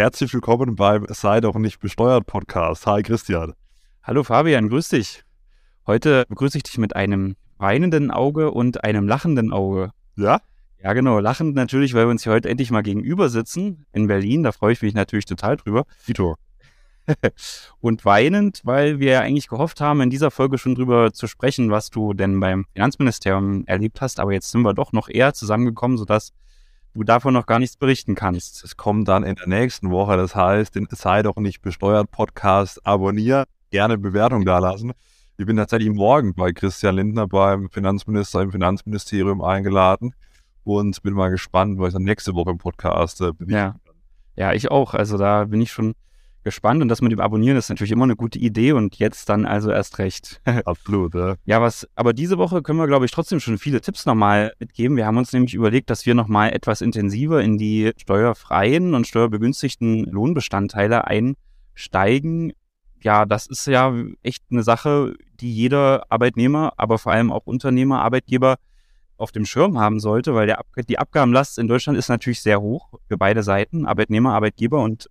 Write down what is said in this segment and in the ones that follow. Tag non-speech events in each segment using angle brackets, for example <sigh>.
Herzlich willkommen beim Sei doch nicht besteuert Podcast. Hi Christian. Hallo Fabian, grüß dich. Heute begrüße ich dich mit einem weinenden Auge und einem lachenden Auge. Ja? Ja, genau. Lachend natürlich, weil wir uns hier heute endlich mal gegenüber sitzen in Berlin. Da freue ich mich natürlich total drüber. Tito. <laughs> und weinend, weil wir ja eigentlich gehofft haben, in dieser Folge schon drüber zu sprechen, was du denn beim Finanzministerium erlebt hast. Aber jetzt sind wir doch noch eher zusammengekommen, sodass du davon noch gar nichts berichten kannst. Es kommt dann in der nächsten Woche. Das heißt, den Sei doch nicht besteuert Podcast abonnieren, gerne Bewertung dalassen. Ich bin tatsächlich morgen bei Christian Lindner beim Finanzminister im Finanzministerium eingeladen und bin mal gespannt, was ich dann nächste Woche im Podcast äh, ja. ja, ich auch. Also da bin ich schon gespannt und das mit dem Abonnieren ist natürlich immer eine gute Idee und jetzt dann also erst recht. <laughs> Absolut, ja. Ja, was, aber diese Woche können wir, glaube ich, trotzdem schon viele Tipps nochmal mitgeben. Wir haben uns nämlich überlegt, dass wir nochmal etwas intensiver in die steuerfreien und steuerbegünstigten Lohnbestandteile einsteigen. Ja, das ist ja echt eine Sache, die jeder Arbeitnehmer, aber vor allem auch Unternehmer, Arbeitgeber auf dem Schirm haben sollte, weil der, die Abgabenlast in Deutschland ist natürlich sehr hoch für beide Seiten, Arbeitnehmer, Arbeitgeber und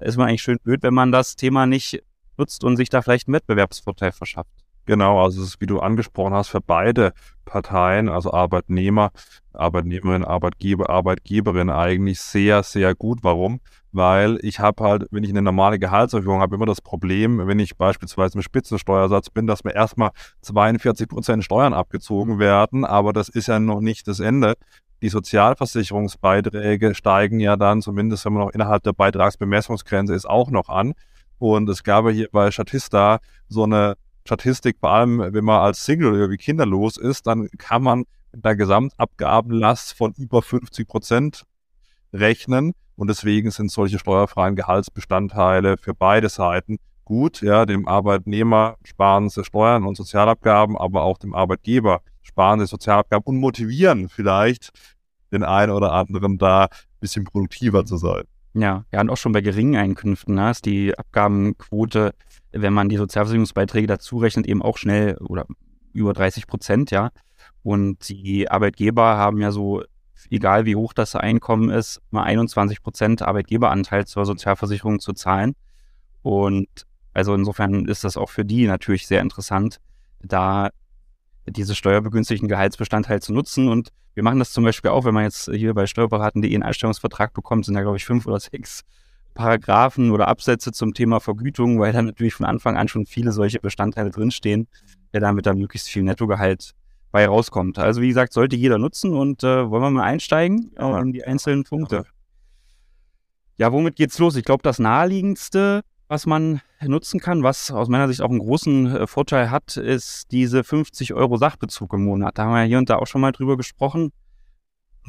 ist man eigentlich schön blöd, wenn man das Thema nicht nutzt und sich da vielleicht einen Wettbewerbsvorteil verschafft. Genau, also es ist, wie du angesprochen hast, für beide Parteien, also Arbeitnehmer, Arbeitnehmerin, Arbeitgeber, Arbeitgeberin eigentlich sehr, sehr gut. Warum? Weil ich habe halt, wenn ich eine normale Gehaltserhöhung habe, immer das Problem, wenn ich beispielsweise im Spitzensteuersatz bin, dass mir erstmal 42 Prozent Steuern abgezogen werden, aber das ist ja noch nicht das Ende. Die Sozialversicherungsbeiträge steigen ja dann, zumindest wenn man noch innerhalb der Beitragsbemessungsgrenze ist, auch noch an. Und es gab ja hier bei Statista so eine Statistik, vor allem wenn man als Single oder wie kinderlos ist, dann kann man mit einer Gesamtabgabenlast von über 50 Prozent rechnen. Und deswegen sind solche steuerfreien Gehaltsbestandteile für beide Seiten gut. Ja, dem Arbeitnehmer sparen sie Steuern und Sozialabgaben, aber auch dem Arbeitgeber sparen sie Sozialabgaben und motivieren vielleicht den einen oder anderen da ein bisschen produktiver zu sein. Ja, ja, und auch schon bei geringen Einkünften ne, ist die Abgabenquote, wenn man die Sozialversicherungsbeiträge dazu rechnet, eben auch schnell oder über 30 Prozent, ja. Und die Arbeitgeber haben ja so, egal wie hoch das Einkommen ist, mal 21 Prozent Arbeitgeberanteil zur Sozialversicherung zu zahlen. Und also insofern ist das auch für die natürlich sehr interessant, da diese steuerbegünstigten Gehaltsbestandteil zu nutzen. Und wir machen das zum Beispiel auch, wenn man jetzt hier bei steuerberaten.de einen Einstellungsvertrag bekommt, sind da, glaube ich, fünf oder sechs Paragraphen oder Absätze zum Thema Vergütung, weil da natürlich von Anfang an schon viele solche Bestandteile drinstehen, der damit dann möglichst viel Nettogehalt bei rauskommt. Also wie gesagt, sollte jeder nutzen und äh, wollen wir mal einsteigen ja. in die einzelnen Punkte. Ja, womit geht's los? Ich glaube, das naheliegendste was man nutzen kann, was aus meiner Sicht auch einen großen äh, Vorteil hat, ist diese 50 Euro Sachbezug im Monat. Da haben wir hier und da auch schon mal drüber gesprochen.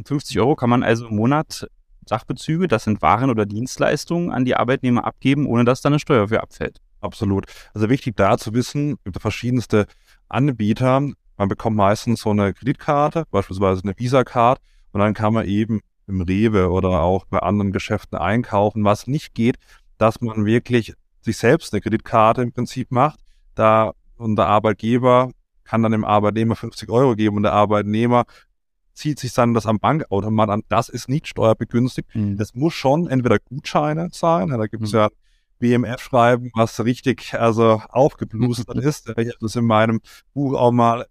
50 Euro kann man also im Monat Sachbezüge, das sind Waren oder Dienstleistungen, an die Arbeitnehmer abgeben, ohne dass da eine Steuer für abfällt. Absolut. Also wichtig da zu wissen, es gibt verschiedenste Anbieter. Man bekommt meistens so eine Kreditkarte, beispielsweise eine Visa-Card, und dann kann man eben im Rewe oder auch bei anderen Geschäften einkaufen. Was nicht geht, dass man wirklich sich selbst eine Kreditkarte im Prinzip macht. Da und der Arbeitgeber kann dann dem Arbeitnehmer 50 Euro geben und der Arbeitnehmer zieht sich dann das am Bankautomat an. Das ist nicht steuerbegünstigt. Mhm. Das muss schon entweder Gutscheine sein. Da gibt es mhm. ja BMF-Schreiben, was richtig also aufgeblustert <laughs> ist. Ich habe das in meinem Buch auch mal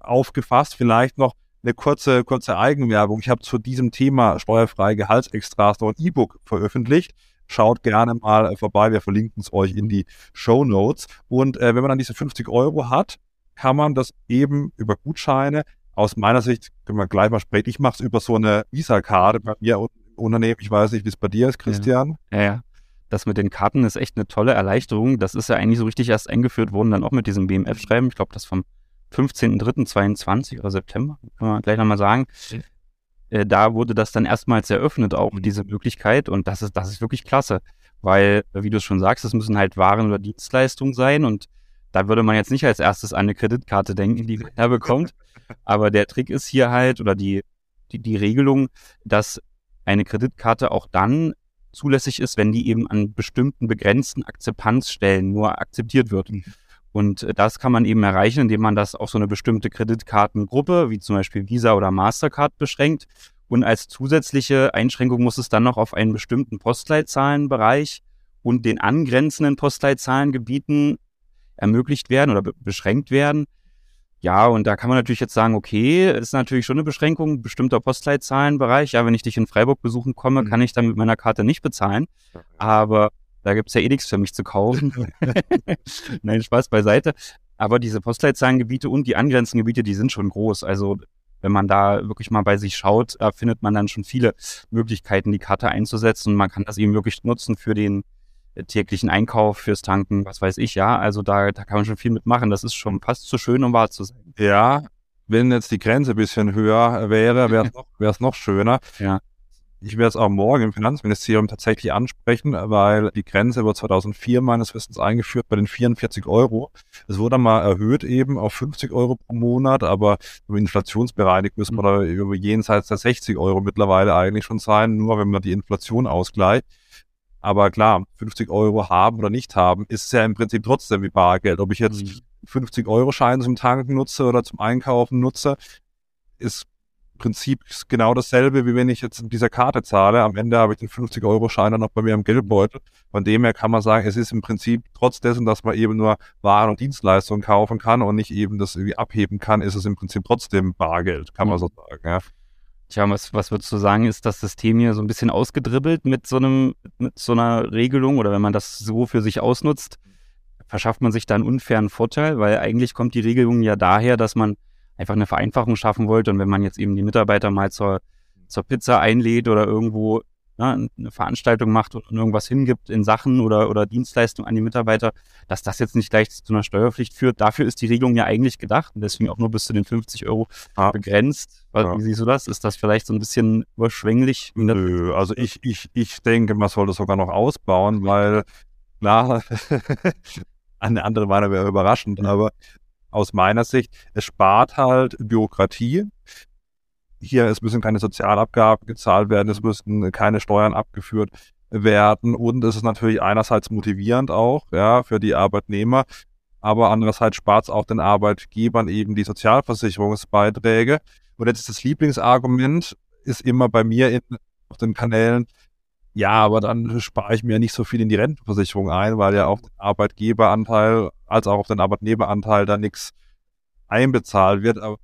aufgefasst. Vielleicht noch eine kurze, kurze Eigenwerbung. Ich habe zu diesem Thema steuerfreie Gehaltsextras noch ein E-Book veröffentlicht. Schaut gerne mal vorbei. Wir verlinken es euch in die Show Notes. Und äh, wenn man dann diese 50 Euro hat, kann man das eben über Gutscheine aus meiner Sicht, können wir gleich mal sprechen, ich mache es über so eine Visa-Karte bei mir im Unternehmen. Ich weiß nicht, wie es bei dir ist, Christian. Ja, ja, ja. Das mit den Karten ist echt eine tolle Erleichterung. Das ist ja eigentlich so richtig erst eingeführt worden, dann auch mit diesem BMF-Schreiben. Ich glaube, das vom 15.03.22 oder September, kann man gleich nochmal sagen. Äh, da wurde das dann erstmals eröffnet, auch mhm. diese Möglichkeit. Und das ist, das ist wirklich klasse. Weil, wie du es schon sagst, es müssen halt Waren oder Dienstleistungen sein. Und da würde man jetzt nicht als erstes an eine Kreditkarte denken, die er bekommt. <laughs> Aber der Trick ist hier halt, oder die, die, die Regelung, dass eine Kreditkarte auch dann zulässig ist, wenn die eben an bestimmten begrenzten Akzeptanzstellen nur akzeptiert wird. Und äh, das kann man eben erreichen, indem man das auf so eine bestimmte Kreditkartengruppe, wie zum Beispiel Visa oder Mastercard, beschränkt. Und als zusätzliche Einschränkung muss es dann noch auf einen bestimmten Postleitzahlenbereich und den angrenzenden Postleitzahlengebieten ermöglicht werden oder be beschränkt werden. Ja, und da kann man natürlich jetzt sagen, okay, ist natürlich schon eine Beschränkung, bestimmter Postleitzahlenbereich. Ja, wenn ich dich in Freiburg besuchen komme, mhm. kann ich dann mit meiner Karte nicht bezahlen. Aber da gibt's ja eh nichts für mich zu kaufen. <laughs> Nein, Spaß beiseite. Aber diese Postleitzahlengebiete und die angrenzenden Gebiete, die sind schon groß. Also wenn man da wirklich mal bei sich schaut, da findet man dann schon viele Möglichkeiten, die Karte einzusetzen. Man kann das eben wirklich nutzen für den täglichen Einkauf, fürs Tanken, was weiß ich, ja. Also da, da kann man schon viel mitmachen. Das ist schon fast zu schön, um wahr zu sein. Ja, wenn jetzt die Grenze ein bisschen höher wäre, wäre es <laughs> noch, noch schöner. Ja. Ich werde es auch morgen im Finanzministerium tatsächlich ansprechen, weil die Grenze wurde 2004 meines Wissens eingeführt bei den 44 Euro. Es wurde mal erhöht eben auf 50 Euro pro Monat, aber inflationsbereinigt müssen wir da über jenseits der 60 Euro mittlerweile eigentlich schon sein, nur wenn man die Inflation ausgleicht. Aber klar, 50 Euro haben oder nicht haben, ist es ja im Prinzip trotzdem wie Bargeld. Ob ich jetzt mhm. 50 Euro Schein zum Tanken nutze oder zum Einkaufen nutze, ist Prinzip genau dasselbe, wie wenn ich jetzt mit dieser Karte zahle. Am Ende habe ich den 50 Euro Schein dann noch bei mir am Geldbeutel. Von dem her kann man sagen, es ist im Prinzip trotz dessen, dass man eben nur Waren und Dienstleistungen kaufen kann und nicht eben das irgendwie abheben kann, ist es im Prinzip trotzdem Bargeld, kann man so sagen. Ja. Tja, was, was würdest du sagen, ist das System hier so ein bisschen ausgedribbelt mit so einem, mit so einer Regelung oder wenn man das so für sich ausnutzt, verschafft man sich da einen unfairen Vorteil, weil eigentlich kommt die Regelung ja daher, dass man einfach eine Vereinfachung schaffen wollte und wenn man jetzt eben die Mitarbeiter mal zur, zur Pizza einlädt oder irgendwo ne, eine Veranstaltung macht und irgendwas hingibt in Sachen oder, oder Dienstleistungen an die Mitarbeiter, dass das jetzt nicht gleich zu einer Steuerpflicht führt. Dafür ist die Regelung ja eigentlich gedacht und deswegen auch nur bis zu den 50 Euro begrenzt. Ja. Wie siehst du das? Ist das vielleicht so ein bisschen überschwänglich? Nö, also ich, ich, ich denke, man sollte sogar noch ausbauen, weil <laughs> klar, <laughs> eine andere Meinung wäre überraschend, aber aus meiner Sicht, es spart halt Bürokratie hier, es müssen keine Sozialabgaben gezahlt werden, es müssen keine Steuern abgeführt werden und es ist natürlich einerseits motivierend auch, ja, für die Arbeitnehmer, aber andererseits spart es auch den Arbeitgebern eben die Sozialversicherungsbeiträge. Und jetzt ist das Lieblingsargument, ist immer bei mir in, auf den Kanälen, ja, aber dann spare ich mir nicht so viel in die Rentenversicherung ein, weil ja auf den Arbeitgeberanteil als auch auf den Arbeitnehmeranteil da nichts einbezahlt wird. Aber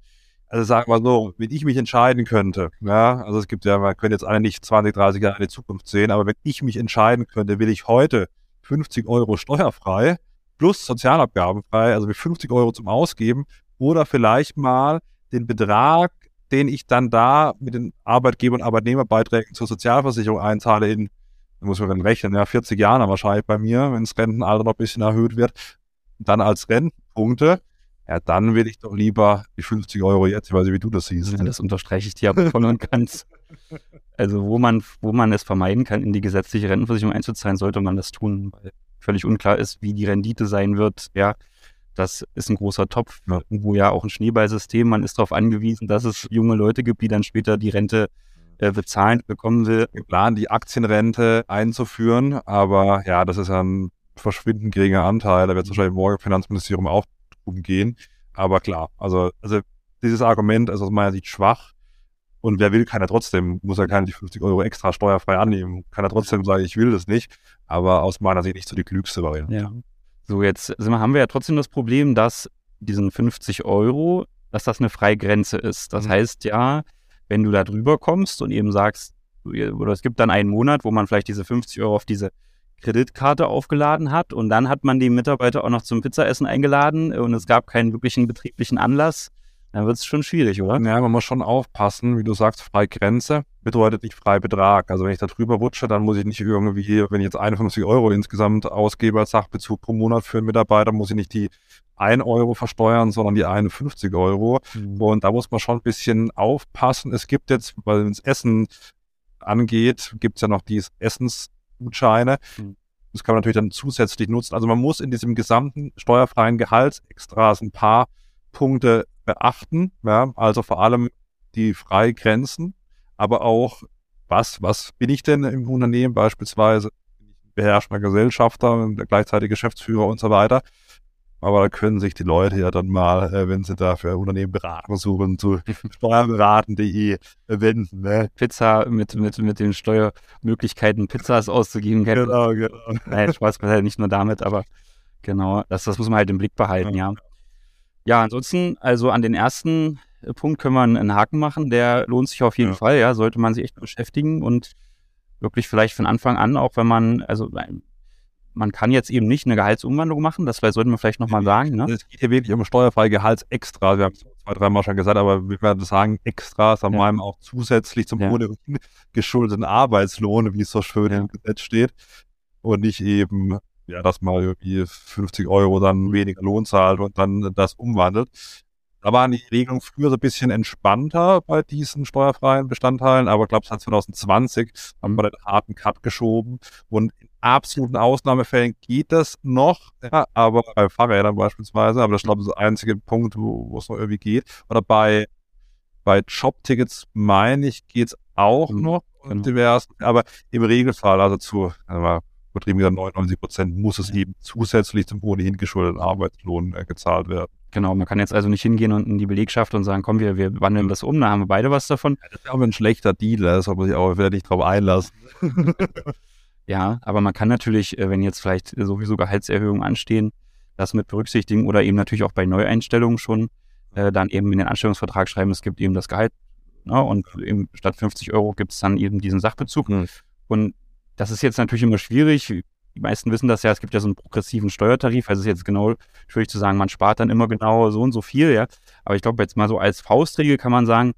also sagen wir so, wenn ich mich entscheiden könnte, ja, also es gibt ja, wir können jetzt alle nicht 20, 30 Jahre in die Zukunft sehen, aber wenn ich mich entscheiden könnte, will ich heute 50 Euro steuerfrei plus Sozialabgabenfrei, also mit 50 Euro zum Ausgeben oder vielleicht mal den Betrag, den ich dann da mit den Arbeitgeber- und Arbeitnehmerbeiträgen zur Sozialversicherung einzahle in, da muss man dann rechnen, ja, 40 Jahren wahrscheinlich bei mir, wenn das Rentenalter noch ein bisschen erhöht wird, dann als Rentenpunkte, ja, dann will ich doch lieber die 50 Euro jetzt, ich weiß nicht, wie du das siehst. Ja, das unterstreiche ich dir aber voll und ganz. Also wo man, wo man es vermeiden kann, in die gesetzliche Rentenversicherung einzuzahlen, sollte man das tun, weil völlig unklar ist, wie die Rendite sein wird. Ja, das ist ein großer Topf, ja. wo ja auch ein Schneeballsystem, man ist darauf angewiesen, dass es junge Leute gibt, die dann später die Rente äh, bezahlen bekommen will. Wir planen, die Aktienrente einzuführen, aber ja, das ist ja ein verschwindend geringer Anteil. Da wird es wahrscheinlich morgen im Finanzministerium auch umgehen. Aber klar, also, also dieses Argument ist aus meiner Sicht schwach. Und wer will, kann ja trotzdem, muss ja keine die 50 Euro extra steuerfrei annehmen, kann ja trotzdem sagen, ich will das nicht. Aber aus meiner Sicht nicht so die klügste Variante. Ja. So, jetzt haben wir ja trotzdem das Problem, dass diesen 50 Euro, dass das eine Freigrenze ist. Das mhm. heißt ja, wenn du da drüber kommst und eben sagst, oder es gibt dann einen Monat, wo man vielleicht diese 50 Euro auf diese Kreditkarte aufgeladen hat und dann hat man die Mitarbeiter auch noch zum Pizzaessen eingeladen und es gab keinen wirklichen betrieblichen Anlass, dann wird es schon schwierig, oder? Ja, man muss schon aufpassen, wie du sagst, Freigrenze bedeutet nicht Freibetrag. Also wenn ich da drüber rutsche, dann muss ich nicht irgendwie, wenn ich jetzt 51 Euro insgesamt ausgebe als Sachbezug pro Monat für einen Mitarbeiter, muss ich nicht die 1 Euro versteuern, sondern die 51 Euro. Mhm. Und da muss man schon ein bisschen aufpassen. Es gibt jetzt, weil es Essen angeht, gibt es ja noch dieses Essens Gutscheine. Mhm. Das kann man natürlich dann zusätzlich nutzen. Also man muss in diesem gesamten steuerfreien Gehaltsextras ein paar Punkte beachten. Ja? Also vor allem die Freigrenzen, aber auch was, was bin ich denn im Unternehmen beispielsweise? Beherrschender Gesellschafter, gleichzeitig Geschäftsführer und so weiter. Aber da können sich die Leute ja dann mal, äh, wenn sie da für Unternehmen beraten suchen, zu <laughs> steuerberaten.de wenden. Ne? Pizza mit, mit, mit den Steuermöglichkeiten, Pizzas auszugeben. Genau, genau. Nein, Spaß halt nicht nur damit, aber genau, das, das muss man halt im Blick behalten, ja. ja. Ja, ansonsten, also an den ersten Punkt können wir einen Haken machen. Der lohnt sich auf jeden ja. Fall, ja, sollte man sich echt beschäftigen und wirklich vielleicht von Anfang an, auch wenn man, also man kann jetzt eben nicht eine Gehaltsumwandlung machen, das sollten wir vielleicht nochmal sagen. Ne? Es geht hier wirklich um steuerfreie Gehaltsextra. Wir haben es zwei, dreimal schon gesagt, aber wir werden sagen, Extras haben ja. auch zusätzlich zum ja. ohnehin geschuldeten Arbeitslohn, wie es so schön ja. im Gesetz steht. Und nicht eben, ja, dass man irgendwie 50 Euro dann mhm. weniger Lohn zahlt und dann das umwandelt. Da waren die Regelungen früher so ein bisschen entspannter bei diesen steuerfreien Bestandteilen, aber ich glaube, seit 2020 haben wir den harten Cut geschoben und in absoluten Ausnahmefällen geht das noch, ja, aber bei Fahrrädern beispielsweise, aber das ist, glaube ich, der einzige Punkt, wo es noch irgendwie geht. Oder bei, bei Jobtickets, meine ich, geht es auch mhm, noch genau. divers, aber im Regelfall, also zu, also übertrieben gesagt 99 Prozent, muss es eben zusätzlich zum ohnehin geschuldeten Arbeitslohn äh, gezahlt werden. Genau, man kann jetzt also nicht hingehen und in die Belegschaft und sagen, komm, wir, wir wandeln das um, da haben wir beide was davon. Ja, das ist aber ein schlechter Deal, da soll man sich auch wieder nicht drauf einlassen. <laughs> ja, aber man kann natürlich, äh, wenn jetzt vielleicht sowieso Gehaltserhöhungen anstehen, das mit berücksichtigen oder eben natürlich auch bei Neueinstellungen schon äh, dann eben in den Anstellungsvertrag schreiben, es gibt eben das Gehalt ne, und eben statt 50 Euro gibt es dann eben diesen Sachbezug. Mhm. Und das ist jetzt natürlich immer schwierig die meisten wissen das ja, es gibt ja so einen progressiven Steuertarif, also es ist jetzt genau schwierig zu sagen, man spart dann immer genau so und so viel, ja. Aber ich glaube, jetzt mal so als Faustregel kann man sagen,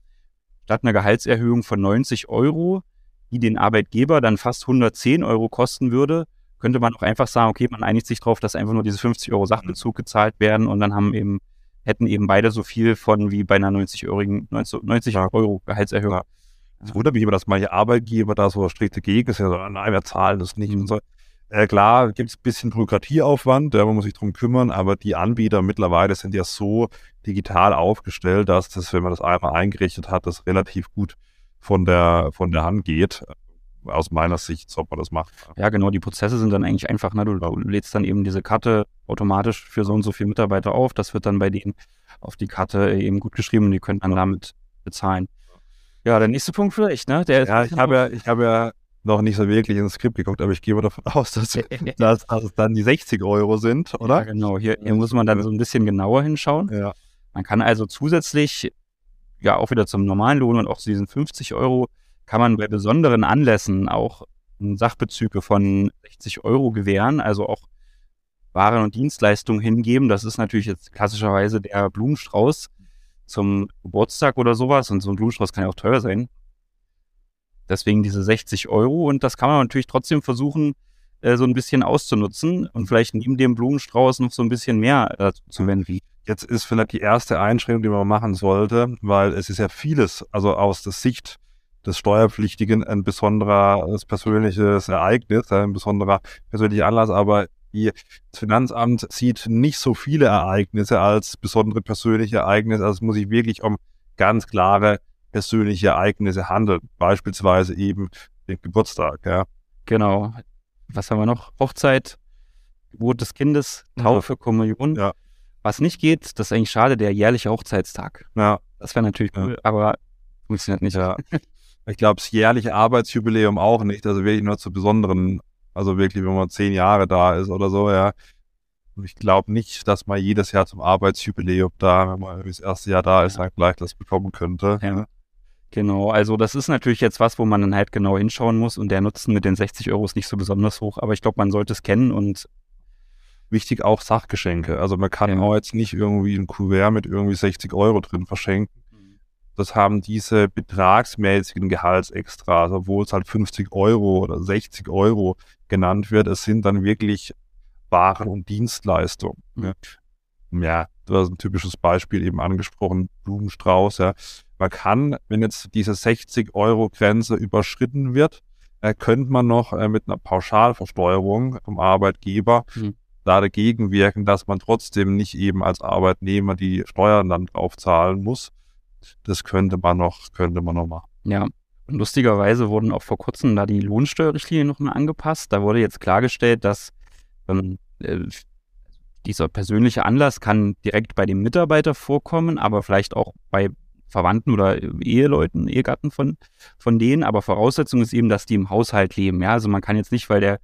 statt einer Gehaltserhöhung von 90 Euro, die den Arbeitgeber dann fast 110 Euro kosten würde, könnte man auch einfach sagen, okay, man einigt sich darauf, dass einfach nur diese 50 Euro Sachbezug gezahlt werden und dann haben eben, hätten eben beide so viel von wie bei einer 90-Eurigen, 90 Euro Gehaltserhöhung. Es wundert mich immer, dass manche Arbeitgeber da so strikte gegen sind, so, nein, wir zahlen das nicht mhm. und so. Äh, klar, gibt es ein bisschen Bürokratieaufwand, ja, man muss sich drum kümmern, aber die Anbieter mittlerweile sind ja so digital aufgestellt, dass das, wenn man das einmal eingerichtet hat, das relativ gut von der, von der Hand geht. Aus meiner Sicht, ob man das macht. Ja, genau, die Prozesse sind dann eigentlich einfach. Ne? Du, du lädst dann eben diese Karte automatisch für so und so viele Mitarbeiter auf. Das wird dann bei denen auf die Karte eben gut geschrieben und die können dann damit bezahlen. Ja, der nächste Punkt vielleicht, ne? Der ja, ich habe ja, ich habe ja noch nicht so wirklich ins Skript geguckt, aber ich gehe mal davon <laughs> aus, dass, <laughs> dass, dass es dann die 60 Euro sind, oder? Ja, genau. Hier, hier muss man dann so ein bisschen genauer hinschauen. Ja. Man kann also zusätzlich, ja, auch wieder zum normalen Lohn und auch zu diesen 50 Euro, kann man bei besonderen Anlässen auch Sachbezüge von 60 Euro gewähren, also auch Waren und Dienstleistungen hingeben. Das ist natürlich jetzt klassischerweise der Blumenstrauß zum Geburtstag oder sowas. Und so ein Blumenstrauß kann ja auch teuer sein. Deswegen diese 60 Euro und das kann man natürlich trotzdem versuchen, äh, so ein bisschen auszunutzen und vielleicht neben dem Blumenstrauß noch so ein bisschen mehr äh, zu wenden. Jetzt ist vielleicht die erste Einschränkung, die man machen sollte, weil es ist ja vieles, also aus der Sicht des Steuerpflichtigen ein besonderes persönliches Ereignis, ein besonderer persönlicher Anlass, aber das Finanzamt sieht nicht so viele Ereignisse als besondere persönliche Ereignisse. Also es muss sich wirklich um ganz klare persönliche Ereignisse handeln, beispielsweise eben den Geburtstag. Ja. Genau. Was haben wir noch? Hochzeit, Geburt des Kindes, Taufe, Kommunion. Ja. Was nicht geht, das ist eigentlich schade, der jährliche Hochzeitstag. Ja. Das wäre natürlich cool, aber funktioniert nicht. Ja. <laughs> Ich glaube, das jährliche Arbeitsjubiläum auch nicht. Also wirklich nur zu besonderen, also wirklich, wenn man zehn Jahre da ist oder so, ja. Ich glaube nicht, dass man jedes Jahr zum Arbeitsjubiläum da, wenn man das erste Jahr da ist, dann gleich das bekommen könnte. Ja. Genau, also das ist natürlich jetzt was, wo man dann halt genau hinschauen muss und der Nutzen mit den 60 Euro ist nicht so besonders hoch, aber ich glaube, man sollte es kennen und wichtig auch Sachgeschenke. Also man kann ja. auch jetzt nicht irgendwie ein Kuvert mit irgendwie 60 Euro drin verschenken. Mhm. Das haben diese betragsmäßigen Gehaltsextras, obwohl es halt 50 Euro oder 60 Euro genannt wird. Es sind dann wirklich Waren und Dienstleistungen. Mhm. Ja, du hast ein typisches Beispiel eben angesprochen, Blumenstrauß, ja man kann, wenn jetzt diese 60 Euro Grenze überschritten wird, äh, könnte man noch äh, mit einer Pauschalversteuerung vom Arbeitgeber mhm. Da dagegen wirken, dass man trotzdem nicht eben als Arbeitnehmer die Steuern dann drauf zahlen muss. Das könnte man noch, könnte man noch machen. Ja. Und lustigerweise wurden auch vor kurzem da die Lohnsteuerrichtlinien nochmal angepasst. Da wurde jetzt klargestellt, dass ähm, äh, dieser persönliche Anlass kann direkt bei dem Mitarbeiter vorkommen, aber vielleicht auch bei Verwandten oder Eheleuten, Ehegatten von, von denen. Aber Voraussetzung ist eben, dass die im Haushalt leben. Ja, also man kann jetzt nicht, weil der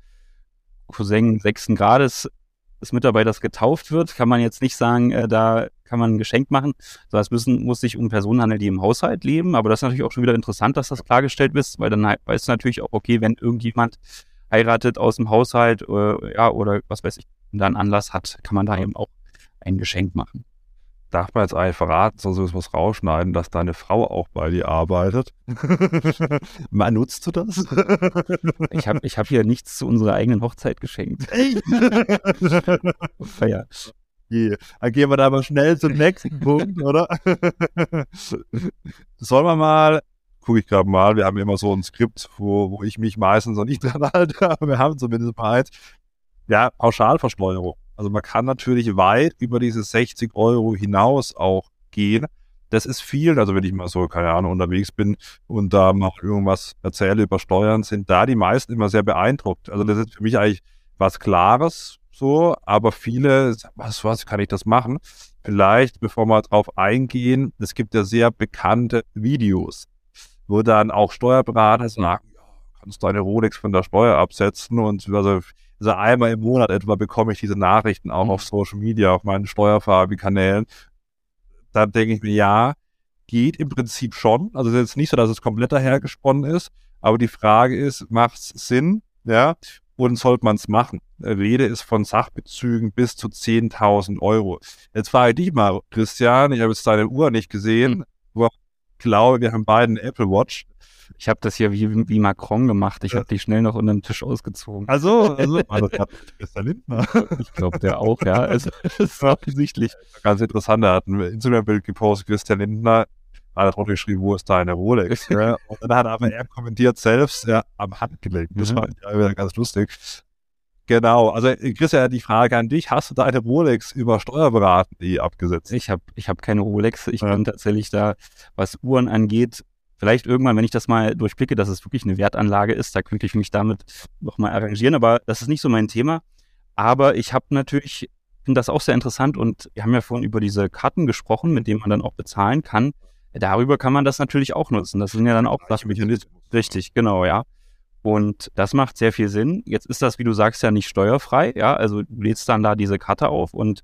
Cousin sechsten Grades des Mitarbeiters getauft wird, kann man jetzt nicht sagen, äh, da kann man ein Geschenk machen. So, es müssen, muss sich um Personen handeln, die im Haushalt leben. Aber das ist natürlich auch schon wieder interessant, dass das klargestellt ist, weil dann weißt du natürlich auch, okay, wenn irgendjemand heiratet aus dem Haushalt äh, ja, oder was weiß ich, und dann Anlass hat, kann man da eben auch ein Geschenk machen. Darf man jetzt eigentlich verraten, sonst müssen wir es rausschneiden, dass deine Frau auch bei dir arbeitet? <laughs> Mal nutzt du das? ich habe ich hab hier nichts zu unserer eigenen Hochzeit geschenkt. Echt? <laughs> ja. Yeah. Dann gehen wir da aber schnell zum nächsten <laughs> Punkt, oder? Sollen wir mal, gucke ich gerade mal, wir haben immer so ein Skript, wo, wo ich mich meistens noch nicht dran halte, aber wir haben zumindest mal eins. Ja, Pauschalversteuerung. Also man kann natürlich weit über diese 60 Euro hinaus auch gehen. Das ist viel, also wenn ich mal so, keine Ahnung, unterwegs bin und da mal irgendwas erzähle über Steuern, sind da die meisten immer sehr beeindruckt. Also das ist für mich eigentlich was Klares, so, aber viele, was, was kann ich das machen? Vielleicht, bevor wir darauf eingehen, es gibt ja sehr bekannte Videos, wo dann auch Steuerberater sagen, ja, kannst deine Rolex von der Steuer absetzen und also also einmal im Monat etwa bekomme ich diese Nachrichten auch mhm. auf Social Media, auf meinen Steuerfabi-Kanälen. Da denke ich mir, ja, geht im Prinzip schon. Also es ist jetzt nicht so, dass es komplett dahergesponnen ist, aber die Frage ist, macht es Sinn? Ja, und sollte man es machen? Rede ist von Sachbezügen bis zu 10.000 Euro. Jetzt frage ich dich mal, Christian, ich habe jetzt deine Uhr nicht gesehen, mhm. ich glaube, wir haben beide eine Apple Watch. Ich habe das hier wie, wie Macron gemacht. Ich ja. habe die schnell noch unter den Tisch ausgezogen. Also, also, <laughs> also Christian Lindner. Ich glaube, der auch, ja. Also, <laughs> das ist offensichtlich. Ganz interessant, er hat ein Instagram-Bild gepostet, Christian Lindner, hat er drunter geschrieben, wo ist deine Rolex? <laughs> ja. Und dann hat aber er kommentiert selbst, ja, am Handgelenk. Das mhm. war ja wieder ganz lustig. Genau, also Christian, die Frage an dich, hast du deine Rolex über Steuerberaten.de abgesetzt? Ich habe ich hab keine Rolex, ich ja. bin tatsächlich da, was Uhren angeht, Vielleicht irgendwann, wenn ich das mal durchblicke, dass es wirklich eine Wertanlage ist, da könnte ich mich damit nochmal arrangieren, aber das ist nicht so mein Thema. Aber ich habe natürlich, finde das auch sehr interessant und wir haben ja vorhin über diese Karten gesprochen, mit denen man dann auch bezahlen kann. Darüber kann man das natürlich auch nutzen. Das sind ja dann auch Sachen. Richtig, genau, ja. Und das macht sehr viel Sinn. Jetzt ist das, wie du sagst, ja nicht steuerfrei. Ja, also du lädst dann da diese Karte auf und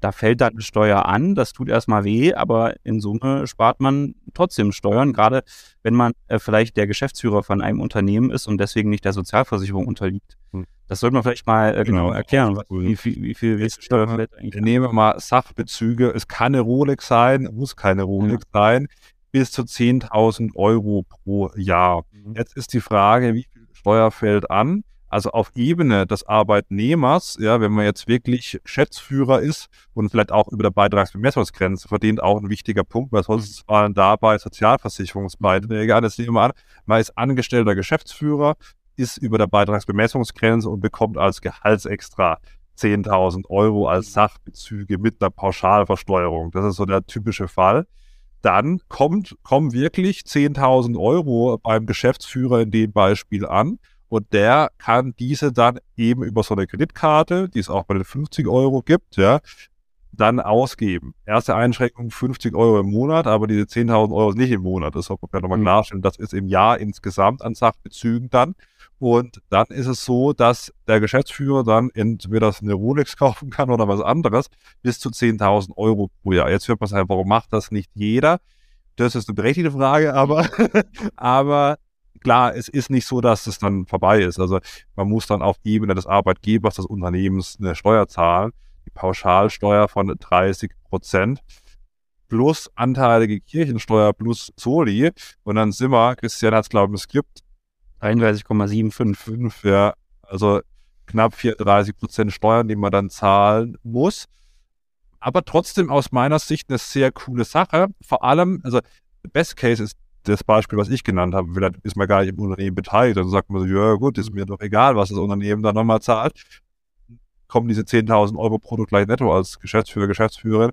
da fällt dann eine Steuer an, das tut erstmal weh, aber in Summe spart man trotzdem Steuern, gerade wenn man äh, vielleicht der Geschäftsführer von einem Unternehmen ist und deswegen nicht der Sozialversicherung unterliegt. Hm. Das sollte man vielleicht mal äh, genau, genau erklären, was, wie, viel, wie viel Steuer fällt eigentlich. Nehmen wir mal Sachbezüge. Es kann eine Rolex sein, muss keine Rolex ja. sein, bis zu 10.000 Euro pro Jahr. Mhm. Jetzt ist die Frage, wie viel Steuer fällt an? Also auf Ebene des Arbeitnehmers, ja, wenn man jetzt wirklich Geschäftsführer ist und vielleicht auch über der Beitragsbemessungsgrenze verdient auch ein wichtiger Punkt, weil sonst fallen dabei Sozialversicherungsbeiträge. Das nehmen wir an, man ist angestellter Geschäftsführer, ist über der Beitragsbemessungsgrenze und bekommt als Gehaltsextra 10.000 Euro als Sachbezüge mit einer Pauschalversteuerung. Das ist so der typische Fall. Dann kommt, kommen wirklich 10.000 Euro beim Geschäftsführer in dem Beispiel an und der kann diese dann eben über so eine Kreditkarte, die es auch bei den 50 Euro gibt, ja, dann ausgeben. Erste Einschränkung 50 Euro im Monat, aber diese 10.000 Euro nicht im Monat. Das sollte man nochmal mhm. klarstellen. Das ist im Jahr insgesamt an Sachbezügen dann. Und dann ist es so, dass der Geschäftsführer dann entweder eine Rolex <laughs> kaufen kann oder was anderes bis zu 10.000 Euro pro Jahr. Jetzt hört man sagen, warum macht das nicht jeder? Das ist eine berechtigte Frage, aber, <laughs> aber klar, es ist nicht so, dass es dann vorbei ist. Also man muss dann auf Ebene des Arbeitgebers, des Unternehmens eine Steuer zahlen. Die Pauschalsteuer von 30 Prozent plus anteilige Kirchensteuer plus Soli. Und dann sind wir, Christian hat es glaube ich im Skript. 31,755. Ja, also knapp 34 Prozent Steuern, die man dann zahlen muss. Aber trotzdem aus meiner Sicht eine sehr coole Sache. Vor allem, also Best Case ist das Beispiel, was ich genannt habe, vielleicht ist man gar nicht im Unternehmen beteiligt, dann sagt man so, ja gut, ist mir doch egal, was das Unternehmen da nochmal zahlt. Kommen diese 10.000 Euro Produkt gleich netto als Geschäftsführer, Geschäftsführerin.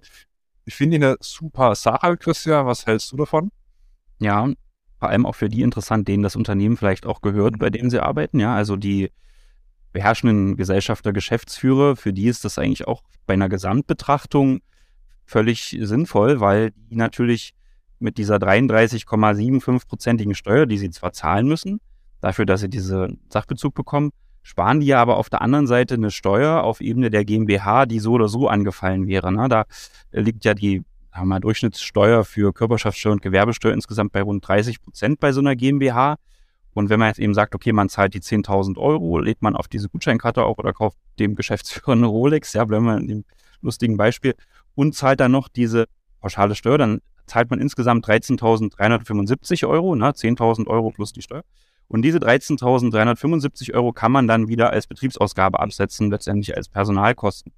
Ich finde eine super Sache, Christian. Was hältst du davon? Ja, vor allem auch für die interessant, denen das Unternehmen vielleicht auch gehört, bei dem sie arbeiten. Ja, also die beherrschenden Gesellschafter, Geschäftsführer, für die ist das eigentlich auch bei einer Gesamtbetrachtung völlig sinnvoll, weil die natürlich mit dieser 33,75-prozentigen Steuer, die sie zwar zahlen müssen, dafür, dass sie diesen Sachbezug bekommen, sparen die ja aber auf der anderen Seite eine Steuer auf Ebene der GmbH, die so oder so angefallen wäre. Ne? Da liegt ja die haben wir Durchschnittssteuer für Körperschaftssteuer und Gewerbesteuer insgesamt bei rund 30 Prozent bei so einer GmbH. Und wenn man jetzt eben sagt, okay, man zahlt die 10.000 Euro, lädt man auf diese Gutscheinkarte auch oder kauft dem Geschäftsführer eine Rolex, ja, bleiben wir in dem lustigen Beispiel, und zahlt dann noch diese pauschale Steuer, dann zahlt man insgesamt 13.375 Euro, ne, 10.000 Euro plus die Steuer. Und diese 13.375 Euro kann man dann wieder als Betriebsausgabe absetzen, letztendlich als Personalkosten.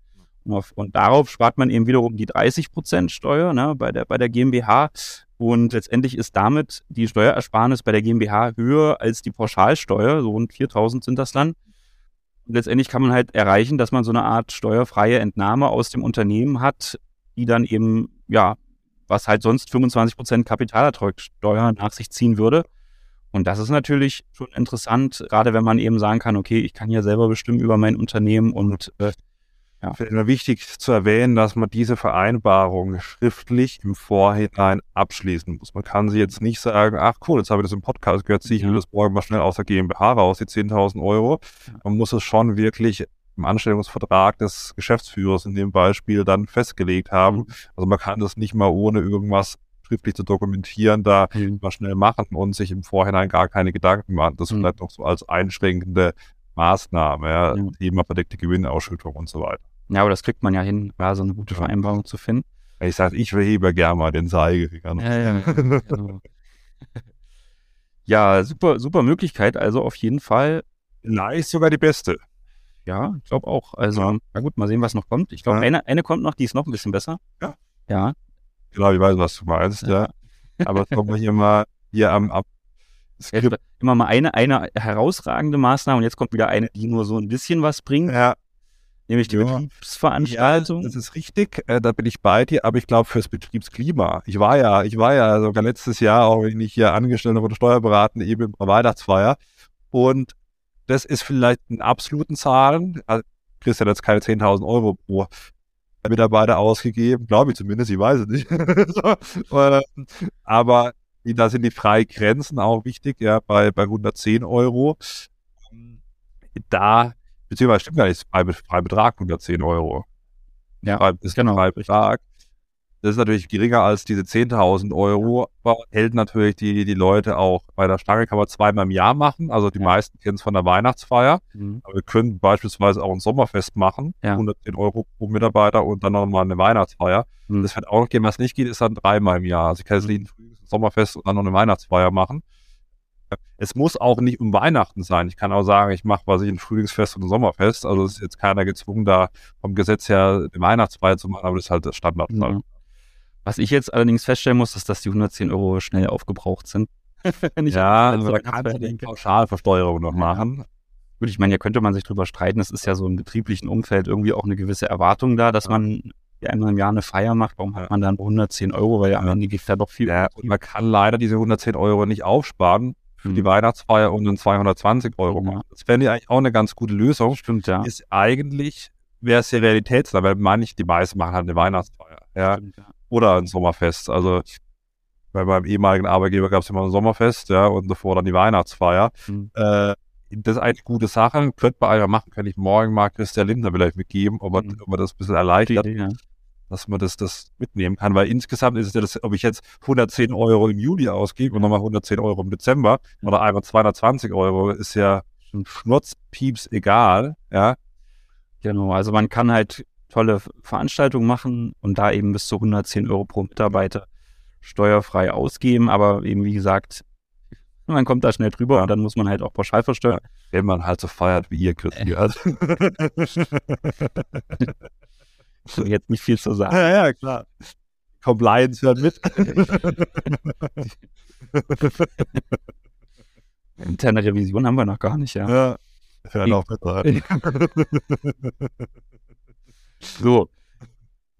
Und darauf spart man eben wiederum die 30 Prozent Steuer ne, bei, der, bei der GmbH. Und letztendlich ist damit die Steuerersparnis bei der GmbH höher als die Pauschalsteuer. So rund 4000 sind das dann. Und letztendlich kann man halt erreichen, dass man so eine Art steuerfreie Entnahme aus dem Unternehmen hat, die dann eben, ja, was halt sonst 25 Prozent Kapitalertragssteuer nach sich ziehen würde. Und das ist natürlich schon interessant, gerade wenn man eben sagen kann, okay, ich kann ja selber bestimmen über mein Unternehmen und äh, ja. Finde immer wichtig zu erwähnen, dass man diese Vereinbarung schriftlich im Vorhinein abschließen muss. Man kann sie jetzt nicht sagen, ach cool, jetzt habe ich das im Podcast gehört, ziehe ich ja. das morgen mal schnell aus der GmbH raus, die 10.000 Euro. Man muss es schon wirklich im Anstellungsvertrag des Geschäftsführers in dem Beispiel dann festgelegt haben. Mhm. Also man kann das nicht mal ohne irgendwas schriftlich zu dokumentieren, da mhm. mal schnell machen und sich im Vorhinein gar keine Gedanken machen. Das mhm. vielleicht noch so als einschränkende Maßnahme, ja, ja. Thema verdeckte Gewinnausschüttung und so weiter. Ja, aber das kriegt man ja hin, da so eine gute Vereinbarung zu finden. Ich sage, ich verhebe gerne mal den Zeigefinger. Ja, ja, genau. <laughs> ja, super, super Möglichkeit. Also auf jeden Fall. Na, ist sogar die beste. Ja, ich glaube auch. Also, ja. na gut, mal sehen, was noch kommt. Ich glaube, ja. eine, eine kommt noch, die ist noch ein bisschen besser. Ja. Ja. Genau, ich weiß, was du meinst, ja. ja. Aber es kommt hier mal hier am ab. Es gibt immer mal eine, eine herausragende Maßnahme und jetzt kommt wieder eine, die nur so ein bisschen was bringt. Ja nämlich die ja. Betriebsveranstaltung. Ja, das ist richtig, äh, da bin ich bei dir, aber ich glaube fürs Betriebsklima. Ich war ja, ich war ja sogar letztes Jahr, auch wenn ich hier angestellt oder Steuerberaten, eben bei Weihnachtsfeier. Und das ist vielleicht in absoluten Zahlen, also kriegst ja jetzt keine 10.000 Euro pro Mitarbeiter ausgegeben, glaube ich zumindest, ich weiß es nicht. <laughs> so, aber da sind die Freigrenzen auch wichtig, ja, bei, bei 110 Euro. Da beziehungsweise stimmt gar nicht, Freibetrag 110 Euro. Ja, Frei, ist genau. Freibetrag. Das ist natürlich geringer als diese 10.000 Euro, aber hält natürlich die, die Leute auch. Bei der Stange kann man zweimal im Jahr machen, also die ja. meisten kennen es von der Weihnachtsfeier. Mhm. Aber wir können beispielsweise auch ein Sommerfest machen, ja. 110 Euro pro Mitarbeiter und dann nochmal eine Weihnachtsfeier. Mhm. Das wird auch noch gehen. Was nicht geht, ist dann dreimal im Jahr. Also ich kann jetzt nicht ein Sommerfest und dann noch eine Weihnachtsfeier machen. Es muss auch nicht um Weihnachten sein. Ich kann auch sagen, ich mache was ich ein Frühlingsfest und ein Sommerfest. Also es ist jetzt keiner gezwungen, da vom Gesetz her eine Weihnachtsfeier zu machen, aber das ist halt das Standard. Ja. Was ich jetzt allerdings feststellen muss, ist, dass die 110 Euro schnell aufgebraucht sind. <laughs> ja, also da kann man die Pauschalversteuerung noch machen. Gut, ich meine, ja könnte man sich drüber streiten. Es ist ja so im betrieblichen Umfeld irgendwie auch eine gewisse Erwartung da, dass man einmal im Jahr eine Feier macht. Warum hat man dann 110 Euro? Weil ja am Ende gibt da doch viel. Ja, und man kann leider diese 110 Euro nicht aufsparen, für die mhm. Weihnachtsfeier um den 220 Euro machen. Das fände ich eigentlich auch eine ganz gute Lösung. Stimmt, ja. Ist eigentlich, wäre es ja realitätsnah, weil manche, die meisten machen halt eine Weihnachtsfeier. Ja. Stimmt, ja. Oder ein Sommerfest. Also bei meinem ehemaligen Arbeitgeber gab es immer ein Sommerfest, ja, und davor dann die Weihnachtsfeier. Mhm. Äh, das ist eigentlich eine gute Sache. Könnte man einfach machen, kann ich morgen mal Christian Lindner vielleicht mitgeben, ob er, mhm. ob er das ein bisschen erleichtert. Idee, ja dass man das, das mitnehmen kann, weil insgesamt ist es ja das, ob ich jetzt 110 Euro im Juli ausgebe und nochmal 110 Euro im Dezember oder einfach 220 Euro, ist ja schnurzpieps egal, ja. Genau, also man kann halt tolle Veranstaltungen machen und da eben bis zu 110 Euro pro Mitarbeiter steuerfrei ausgeben, aber eben wie gesagt, man kommt da schnell drüber und dann muss man halt auch pauschal versteuern. Wenn man halt so feiert wie ihr, Christian. <laughs> <laughs> jetzt nicht viel zu sagen. Ja, ja, klar. Compliance hört mit. <laughs> Interne Revision haben wir noch gar nicht, ja. Ja, hören auch mit so.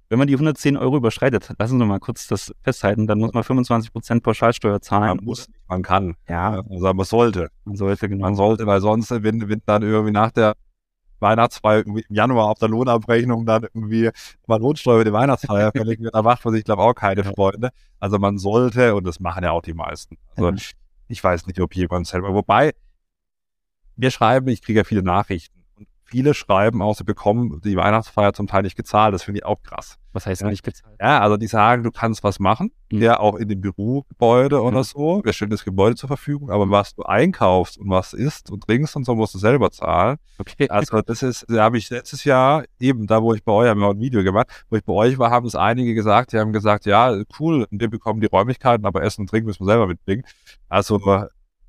Wenn man die 110 Euro überschreitet, lassen Sie mal kurz das festhalten, dann muss man 25% Pauschalsteuer zahlen. Man muss man kann. Ja. Also man sollte. Man sollte, genau. Man sollte, weil sonst, wenn, wenn dann irgendwie nach der Weihnachtsfeier im Januar auf der Lohnabrechnung dann irgendwie mal Lohnsteuer für die Weihnachtsfeier <laughs> fällig wird, da macht man sich, glaube ich, auch keine Freunde. Also man sollte, und das machen ja auch die meisten. Also ich weiß nicht, ob jemand selber, wobei wir schreiben, ich kriege ja viele Nachrichten viele schreiben auch, sie bekommen die Weihnachtsfeier zum Teil nicht gezahlt. Das finde ich auch krass. Was heißt ja. nicht gezahlt? Ja, also die sagen, du kannst was machen, mhm. ja auch in dem Bürogebäude oder mhm. so. Wir stellen das Gebäude zur Verfügung, aber was du einkaufst und was isst und trinkst und so, musst du selber zahlen. Okay. Also das ist, da habe ich letztes Jahr, eben da, wo ich bei euch, habe ein Video gemacht, wo ich bei euch war, haben es einige gesagt, die haben gesagt, ja, cool, wir bekommen die Räumlichkeiten, aber Essen und Trinken müssen wir selber mitbringen. Also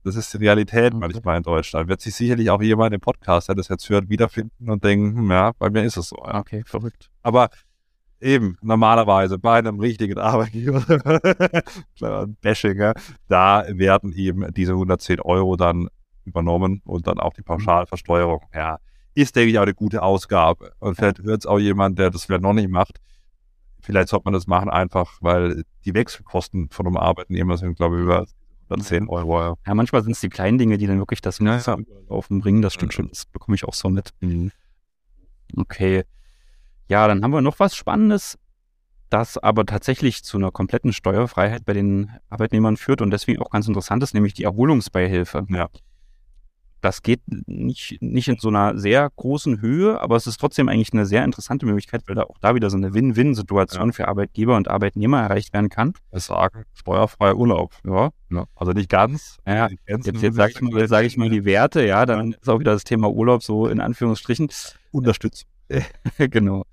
das ist die Realität okay. manchmal in Deutschland. Wird sich sicherlich auch jemand im Podcast, der das jetzt hört, wiederfinden und denken, hm, ja, bei mir ist es so. Ja. Okay, verrückt. Aber eben, normalerweise bei einem richtigen Arbeitgeber, <laughs> Bashing, ja, da werden eben diese 110 Euro dann übernommen und dann auch die Pauschalversteuerung. Ja, ist, denke ich, auch eine gute Ausgabe. Und vielleicht hört es auch jemand, der das vielleicht noch nicht macht. Vielleicht sollte man das machen, einfach weil die Wechselkosten von einem Arbeitnehmer sind, glaube ich, über dann 10 Euro. Ja, ja manchmal sind es die kleinen Dinge, die dann wirklich das Messer ja. laufen bringen. Das stimmt schon, das bekomme ich auch so mit. Mhm. Okay. Ja, dann haben wir noch was Spannendes, das aber tatsächlich zu einer kompletten Steuerfreiheit bei den Arbeitnehmern führt und deswegen auch ganz interessant ist, nämlich die Erholungsbeihilfe. Ja. Das geht nicht, nicht in so einer sehr großen Höhe, aber es ist trotzdem eigentlich eine sehr interessante Möglichkeit, weil da auch da wieder so eine Win-Win-Situation ja. für Arbeitgeber und Arbeitnehmer erreicht werden kann. Es sagen, steuerfreier Urlaub. Ja. ja. Also nicht ganz. Ja, jetzt, jetzt sage ich, mal, sag ich mal die Werte, ja, dann ist auch wieder das Thema Urlaub so in Anführungsstrichen. Unterstützt. <laughs> genau.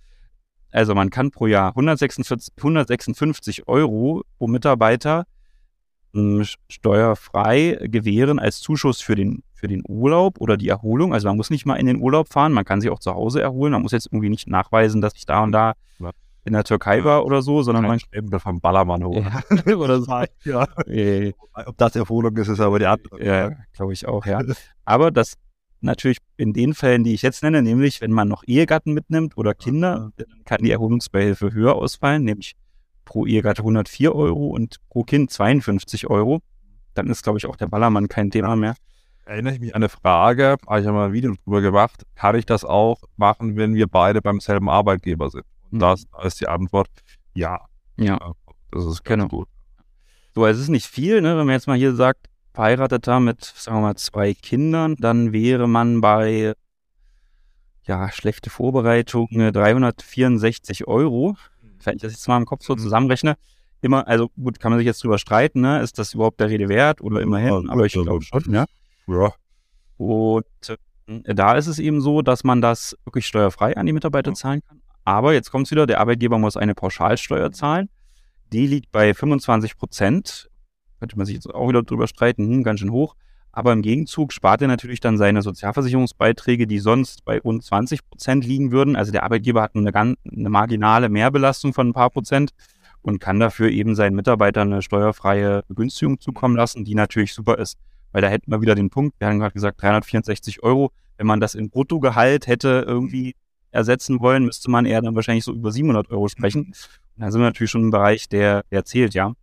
Also man kann pro Jahr 146, 156 Euro pro Mitarbeiter steuerfrei gewähren als Zuschuss für den, für den Urlaub oder die Erholung. Also man muss nicht mal in den Urlaub fahren, man kann sich auch zu Hause erholen. Man muss jetzt irgendwie nicht nachweisen, dass ich da und da in der Türkei war oder so, sondern man Stempel vom Ballermann hoch. Ja. <laughs> <laughs> oder so. Ja. Ob das Erholung ist, ist aber die andere. Ja, glaube ich auch, ja. <laughs> Aber das natürlich in den Fällen, die ich jetzt nenne, nämlich wenn man noch Ehegatten mitnimmt oder Kinder, dann kann die Erholungsbeihilfe höher ausfallen, nämlich pro Ehegatte 104 Euro und pro Kind 52 Euro. Dann ist, glaube ich, auch der Ballermann kein Thema mehr. Erinnere ich mich an eine Frage, habe ich mal ein Video drüber gemacht, kann ich das auch machen, wenn wir beide beim selben Arbeitgeber sind? Und mhm. das, da ist die Antwort ja. Ja. Das ist ganz genau. gut. So, es ist nicht viel, ne? wenn man jetzt mal hier sagt, verheirateter mit, sagen wir mal, zwei Kindern, dann wäre man bei, ja, schlechte Vorbereitung 364 Euro wenn ich das jetzt mal im Kopf so mhm. zusammenrechne, immer, also gut, kann man sich jetzt drüber streiten, ne? ist das überhaupt der Rede wert oder immerhin, ja, aber ich glaube schon, ja. Ja. Und äh, da ist es eben so, dass man das wirklich steuerfrei an die Mitarbeiter zahlen kann. Aber jetzt kommt es wieder, der Arbeitgeber muss eine Pauschalsteuer zahlen. Die liegt bei 25 Prozent. Könnte man sich jetzt auch wieder drüber streiten, hm, ganz schön hoch. Aber im Gegenzug spart er natürlich dann seine Sozialversicherungsbeiträge, die sonst bei rund 20 Prozent liegen würden. Also der Arbeitgeber hat eine, ganz, eine marginale Mehrbelastung von ein paar Prozent und kann dafür eben seinen Mitarbeitern eine steuerfreie Begünstigung zukommen lassen, die natürlich super ist. Weil da hätten wir wieder den Punkt, wir haben gerade gesagt 364 Euro. Wenn man das in Bruttogehalt hätte irgendwie ersetzen wollen, müsste man eher dann wahrscheinlich so über 700 Euro sprechen. Und da sind wir natürlich schon im Bereich, der, der zählt, ja.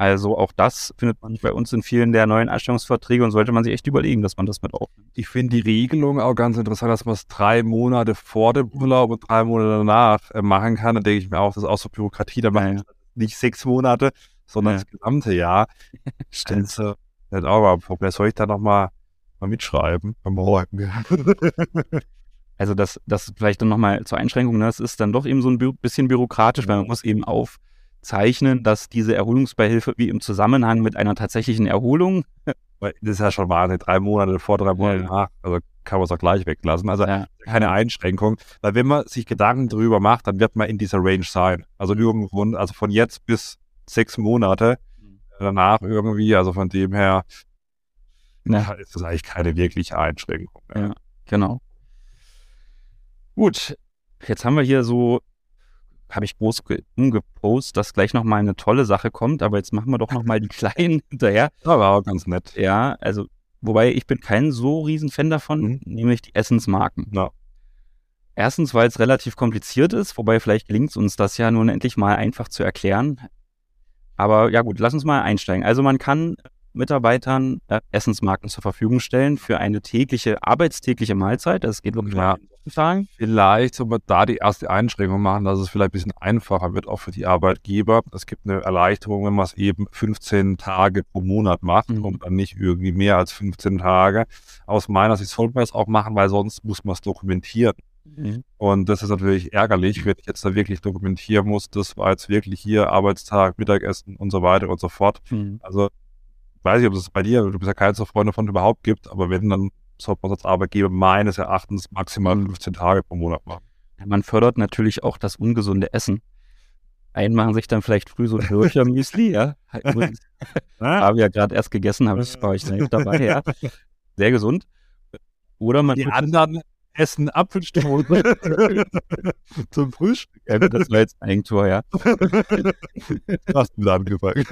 Also auch das findet man bei uns in vielen der neuen Einstellungsverträge und sollte man sich echt überlegen, dass man das mit aufnimmt. Ich finde die Regelung auch ganz interessant, dass man es drei Monate vor dem Urlaub und drei Monate danach äh, machen kann. Da denke ich mir auch, das ist auch so Bürokratie, da machen ja. nicht sechs Monate, sondern ja. das gesamte Jahr. <laughs> Stimmt. Also, mal ein Problem. Soll ich da nochmal mal mitschreiben? <laughs> Also das, das vielleicht dann nochmal zur Einschränkung, ne? das ist dann doch eben so ein bisschen bürokratisch, weil man muss eben auf zeichnen, dass diese Erholungsbeihilfe wie im Zusammenhang mit einer tatsächlichen Erholung. <laughs> Das ist ja schon wahr, drei Monate vor, drei Monate nach. Also kann man es auch gleich weglassen. Also ja. keine Einschränkung. Weil wenn man sich Gedanken darüber macht, dann wird man in dieser Range sein. Also irgendwo, also von jetzt bis sechs Monate. Danach irgendwie, also von dem her ja. ist das eigentlich keine wirkliche Einschränkung. Ja, genau. Gut, jetzt haben wir hier so habe ich groß umgepostet, dass gleich nochmal eine tolle Sache kommt, aber jetzt machen wir doch nochmal die <laughs> kleinen hinterher. Das war auch ganz nett. Ja, also, wobei ich bin kein so riesen Fan davon, mhm. nämlich die Essensmarken. Ja. Erstens, weil es relativ kompliziert ist, wobei vielleicht gelingt es uns das ja nun endlich mal einfach zu erklären. Aber ja gut, lass uns mal einsteigen. Also man kann Mitarbeitern äh, Essensmarken zur Verfügung stellen für eine tägliche, arbeitstägliche Mahlzeit. Das geht wirklich ja. Tagen. Vielleicht soll man da die erste Einschränkung machen, dass es vielleicht ein bisschen einfacher wird, auch für die Arbeitgeber. Es gibt eine Erleichterung, wenn man es eben 15 Tage pro Monat macht mhm. und dann nicht irgendwie mehr als 15 Tage. Aus meiner Sicht sollte man es auch machen, weil sonst muss man es dokumentieren. Mhm. Und das ist natürlich ärgerlich, wenn ich jetzt da wirklich dokumentieren muss, das war jetzt wirklich hier Arbeitstag, Mittagessen und so weiter und so fort. Mhm. Also weiß ich, ob es bei dir, du bist ja kein so Freund davon überhaupt gibt, aber wenn, dann sollte man als Arbeitgeber meines Erachtens maximal 15 Tage pro Monat machen. Man fördert natürlich auch das ungesunde Essen. Einen machen sich dann vielleicht früh so ein Bircher-Müsli, ja. <laughs> habe ja gerade erst gegessen, habe ich bei euch nicht dabei, ja. Sehr gesund. Oder man die anderen essen Apfelstrudel <laughs> zum Frühstück. Ja, das war jetzt Eigentor, ja. <laughs> Hast du da angefangen.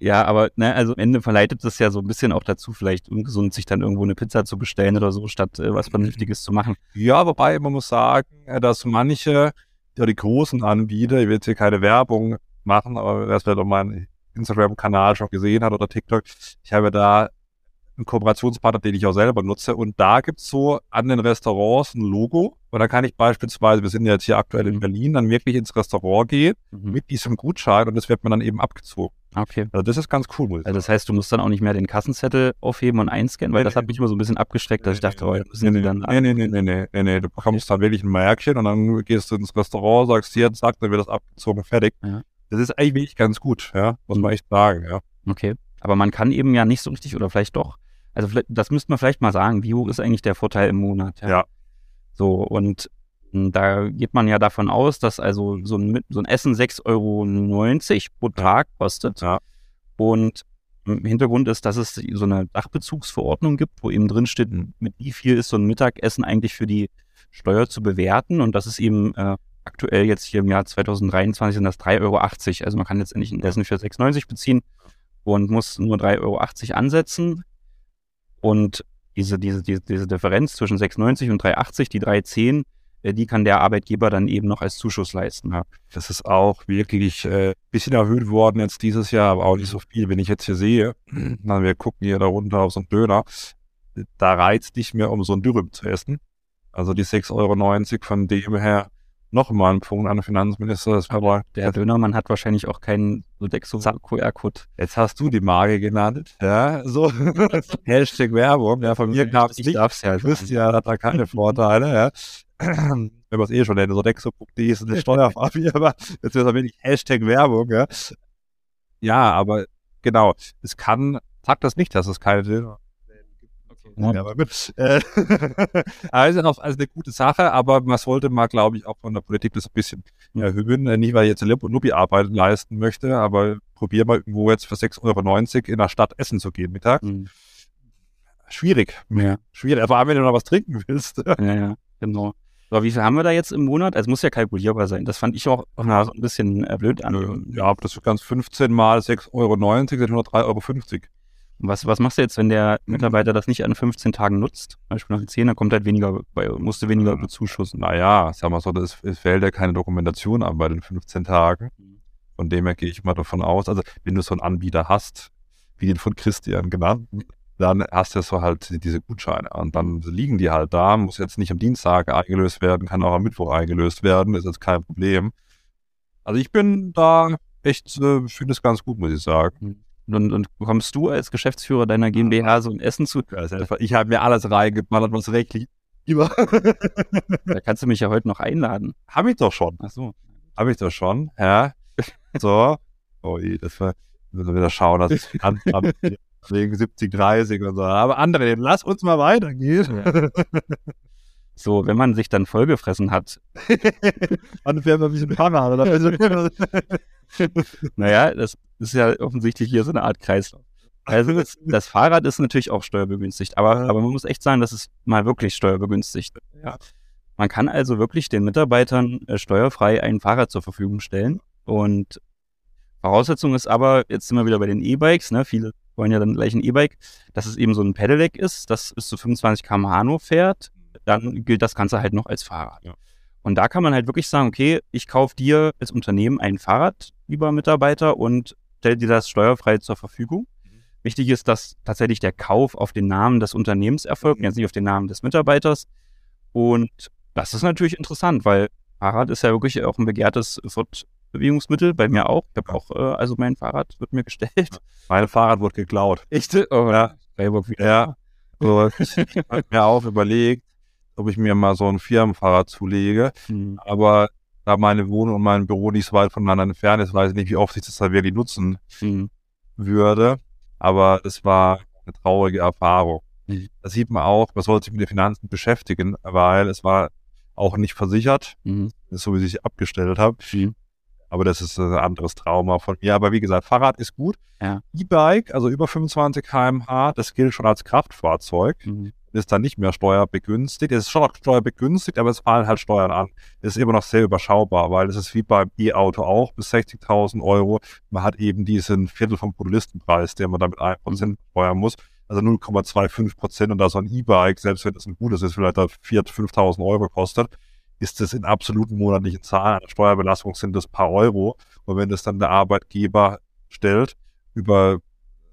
Ja, aber ne, also am Ende verleitet es ja so ein bisschen auch dazu, vielleicht ungesund sich dann irgendwo eine Pizza zu bestellen oder so, statt äh, was Vernünftiges zu machen. Ja, wobei man muss sagen, äh, dass manche, ja die großen Anbieter, ich will jetzt hier keine Werbung machen, aber wer es vielleicht auf meinem Instagram-Kanal schon gesehen hat oder TikTok, ich habe da einen Kooperationspartner, den ich auch selber nutze. Und da gibt's so an den Restaurants ein Logo. Und da kann ich beispielsweise, wir sind ja jetzt hier aktuell in mhm. Berlin, dann wirklich ins Restaurant gehen mhm. mit diesem Gutschein und das wird mir dann eben abgezogen. Okay. Also das ist ganz cool. Also das heißt, du musst dann auch nicht mehr den Kassenzettel aufheben und einscannen, weil nee, das hat mich immer so ein bisschen abgesteckt, dass ich dachte, oh, müssen nee, dann. Nee, nee, nee, nee, nee, nee, nee. Du bekommst okay. dann wirklich ein Märkchen und dann gehst du ins Restaurant, sagst hier, zack, dann wird das abgezogen, fertig. Ja. Das ist eigentlich wirklich ganz gut, ja, muss man echt sagen, ja. Okay. Aber man kann eben ja nicht so richtig oder vielleicht doch also das müsste man vielleicht mal sagen, wie hoch ist eigentlich der Vorteil im Monat? Ja. ja. So, und hm, da geht man ja davon aus, dass also so ein, so ein Essen 6,90 Euro pro Tag kostet. Ja. Und im Hintergrund ist, dass es so eine Dachbezugsverordnung gibt, wo eben drin steht, mit wie viel ist so ein Mittagessen eigentlich für die Steuer zu bewerten. Und das ist eben äh, aktuell jetzt hier im Jahr 2023 sind das 3,80 Euro. Also man kann letztendlich ein Essen für 6,90 beziehen und muss nur 3,80 Euro ansetzen. Und diese, diese, diese, diese Differenz zwischen 6,90 und 3,80, die 3,10, äh, die kann der Arbeitgeber dann eben noch als Zuschuss leisten. Ja. Das ist auch wirklich ein äh, bisschen erhöht worden jetzt dieses Jahr, aber auch nicht so viel. Wenn ich jetzt hier sehe, na, wir gucken hier da runter auf so einen Döner, da reizt nicht mehr, um so ein Dürüm zu essen. Also die 6,90 Euro von dem her noch mal ein Punkt an den Finanzminister. Das aber der Dönermann hat wahrscheinlich auch keinen Sodexo QR-Code. Jetzt hast du die Marke genannt. Ja, so. <laughs> Hashtag Werbung. Ja, von mir gab es nicht. Darf's ja. Christian hat da keine Vorteile. Ja. <clears throat> Wenn man es eh schon nennt, Sodexo.de ist eine Steuerfabrik, <laughs> aber jetzt ist das wirklich Hashtag Werbung. Ja. ja, aber genau. Es kann, sagt das nicht, dass es keine Döner ja, aber gut. Äh, <laughs> also, also eine gute Sache, aber man sollte mal, glaube ich, auch von der Politik das ein bisschen erhöhen. Äh, nicht, weil ich jetzt Lobbyarbeit leisten möchte, aber probier mal irgendwo jetzt für 6,90 Euro in der Stadt essen zu gehen mittags. Mhm. Schwierig. Ja. Schwierig. Vor allem, wenn du noch was trinken willst. Ja, ja, genau. Aber wie viel haben wir da jetzt im Monat? Es muss ja kalkulierbar sein. Das fand ich auch ja. so ein bisschen äh, blöd an. Ja, das ist ganz 15 mal 6,90 Euro sind 103,50 Euro. Was, was machst du jetzt, wenn der Mitarbeiter das nicht an 15 Tagen nutzt? Beispiel nach 10, dann kommt halt weniger, musst du weniger bezuschussen. Naja, sag mal so, es fällt ja keine Dokumentation an bei den 15 Tagen. Von dem her gehe ich mal davon aus. Also, wenn du so einen Anbieter hast, wie den von Christian genannt, dann hast du so halt diese Gutscheine. Und dann liegen die halt da, muss jetzt nicht am Dienstag eingelöst werden, kann auch am Mittwoch eingelöst werden, ist jetzt kein Problem. Also ich bin da echt, äh, finde es ganz gut, muss ich sagen. Mhm. Und, und kommst du als Geschäftsführer deiner GmbH so ein Essen zu? Ich habe mir alles reingeballert, was rechtlich über. <laughs> da kannst du mich ja heute noch einladen. Habe ich doch schon. Ach so. Habe ich doch schon, ja. <laughs> So. Oh, das war, müssen wir wieder schauen, dass ich an, wegen 70, 30 und so. Aber andere, lass uns mal weitergehen. Ja. So, wenn man sich dann vollgefressen hat. <laughs> dann man ein bisschen oder? <laughs> naja, das ist ja offensichtlich hier so eine Art Kreislauf. Also das, das Fahrrad ist natürlich auch steuerbegünstigt, aber, aber man muss echt sagen, das ist mal wirklich steuerbegünstigt. Ja. Man kann also wirklich den Mitarbeitern äh, steuerfrei ein Fahrrad zur Verfügung stellen. Und Voraussetzung ist aber, jetzt sind wir wieder bei den E-Bikes, ne? viele wollen ja dann gleich ein E-Bike, dass es eben so ein Pedelec ist, das bis zu 25 km/h nur fährt, dann gilt das Ganze halt noch als Fahrrad. Ja. Und da kann man halt wirklich sagen, okay, ich kaufe dir als Unternehmen ein Fahrrad, lieber Mitarbeiter, und stellt dir das steuerfrei zur Verfügung. Wichtig ist, dass tatsächlich der Kauf auf den Namen des Unternehmens erfolgt, jetzt nicht auf den Namen des Mitarbeiters. Und das ist natürlich interessant, weil Fahrrad ist ja wirklich auch ein begehrtes Fortbewegungsmittel, bei mir auch. Ich habe auch, äh, also mein Fahrrad wird mir gestellt. Mein Fahrrad wurde geklaut. Echt? Oh, ja. Freiburg wieder. Ja. So, <laughs> ich habe mir auch überlegt, ob ich mir mal so ein Firmenfahrrad zulege. Hm. Aber da meine Wohnung und mein Büro nicht so weit voneinander entfernt ist, weiß ich nicht, wie oft ich das da wirklich nutzen Hm. würde. Aber es war eine traurige Erfahrung. Mhm. Da sieht man auch, man sollte sich mit den Finanzen beschäftigen, weil es war auch nicht versichert, Mhm. so wie ich es abgestellt habe. Mhm. Aber das ist ein anderes Trauma von mir. Aber wie gesagt, Fahrrad ist gut. Ja. E-Bike, also über 25 km/h, das gilt schon als Kraftfahrzeug, Mhm. Ist dann nicht mehr steuerbegünstigt. Es ist schon auch steuerbegünstigt, aber es fallen halt Steuern an. Es ist immer noch sehr überschaubar, weil es ist wie beim E-Auto auch bis 60.000 Euro. Man hat eben diesen Viertel vom Produlistenpreis, den man damit 1% steuern muss. Also 0,25 Prozent und da so ein E-Bike, selbst wenn das ein gutes ist, vielleicht da 4.000, 5.000 Euro kostet, ist das in absoluten monatlichen Zahlen einer Steuerbelastung sind das paar Euro. Und wenn das dann der Arbeitgeber stellt über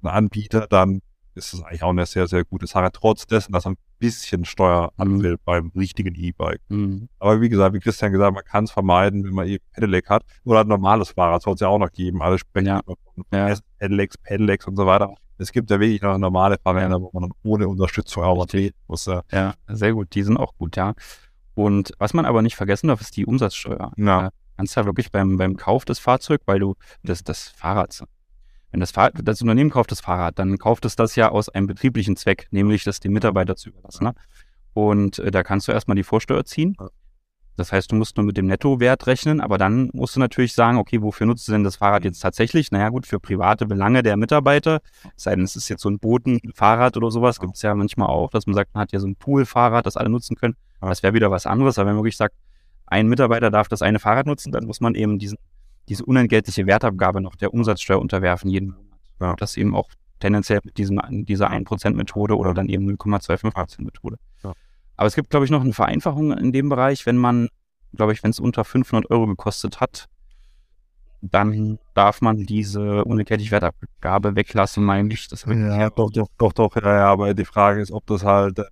einen Anbieter, dann ist das eigentlich auch eine sehr, sehr gute Sache. Trotz dessen, dass ein bisschen Steuer anfällt beim richtigen E-Bike. Mhm. Aber wie gesagt, wie Christian gesagt, man kann es vermeiden, wenn man eben Pedelec hat. Oder ein normales Fahrrad soll es ja auch noch geben. Alle sprechen Ja. von Ja. Pedelecs, Pedelecs und so weiter. Es gibt ja wirklich noch normale Fahrräder, wo man dann ohne Unterstützung auch muss. Ja. Ja, sehr gut. Die sind auch gut, ja. Und was man aber nicht vergessen darf, ist die Umsatzsteuer. Ja. Äh, kannst ja wirklich beim, beim Kauf des Fahrzeugs, weil du das, das Fahrrad, wenn das, Fahr das Unternehmen kauft das Fahrrad, dann kauft es das ja aus einem betrieblichen Zweck, nämlich das dem Mitarbeiter zu überlassen. Ne? Und äh, da kannst du erstmal die Vorsteuer ziehen. Das heißt, du musst nur mit dem Nettowert rechnen, aber dann musst du natürlich sagen, okay, wofür nutzt du denn das Fahrrad jetzt tatsächlich? Naja, gut, für private Belange der Mitarbeiter. Es sei denn, es ist jetzt so ein Botenfahrrad oder sowas, gibt es ja manchmal auch, dass man sagt, man hat ja so ein Poolfahrrad, das alle nutzen können. Aber das wäre wieder was anderes. Aber wenn man wirklich sagt, ein Mitarbeiter darf das eine Fahrrad nutzen, dann muss man eben diesen, diese unentgeltliche Wertabgabe noch der Umsatzsteuer unterwerfen jeden Monat. Ja. Das eben auch tendenziell mit diesem, dieser 1%-Methode oder dann eben 0,25%-Methode. Ja. Aber es gibt, glaube ich, noch eine Vereinfachung in dem Bereich, wenn man, glaube ich, wenn es unter 500 Euro gekostet hat, dann darf man diese unentgeltliche Wertabgabe weglassen, meine ich. Das Ja, doch, doch, doch, doch, ja, ja, aber die Frage ist, ob das halt äh,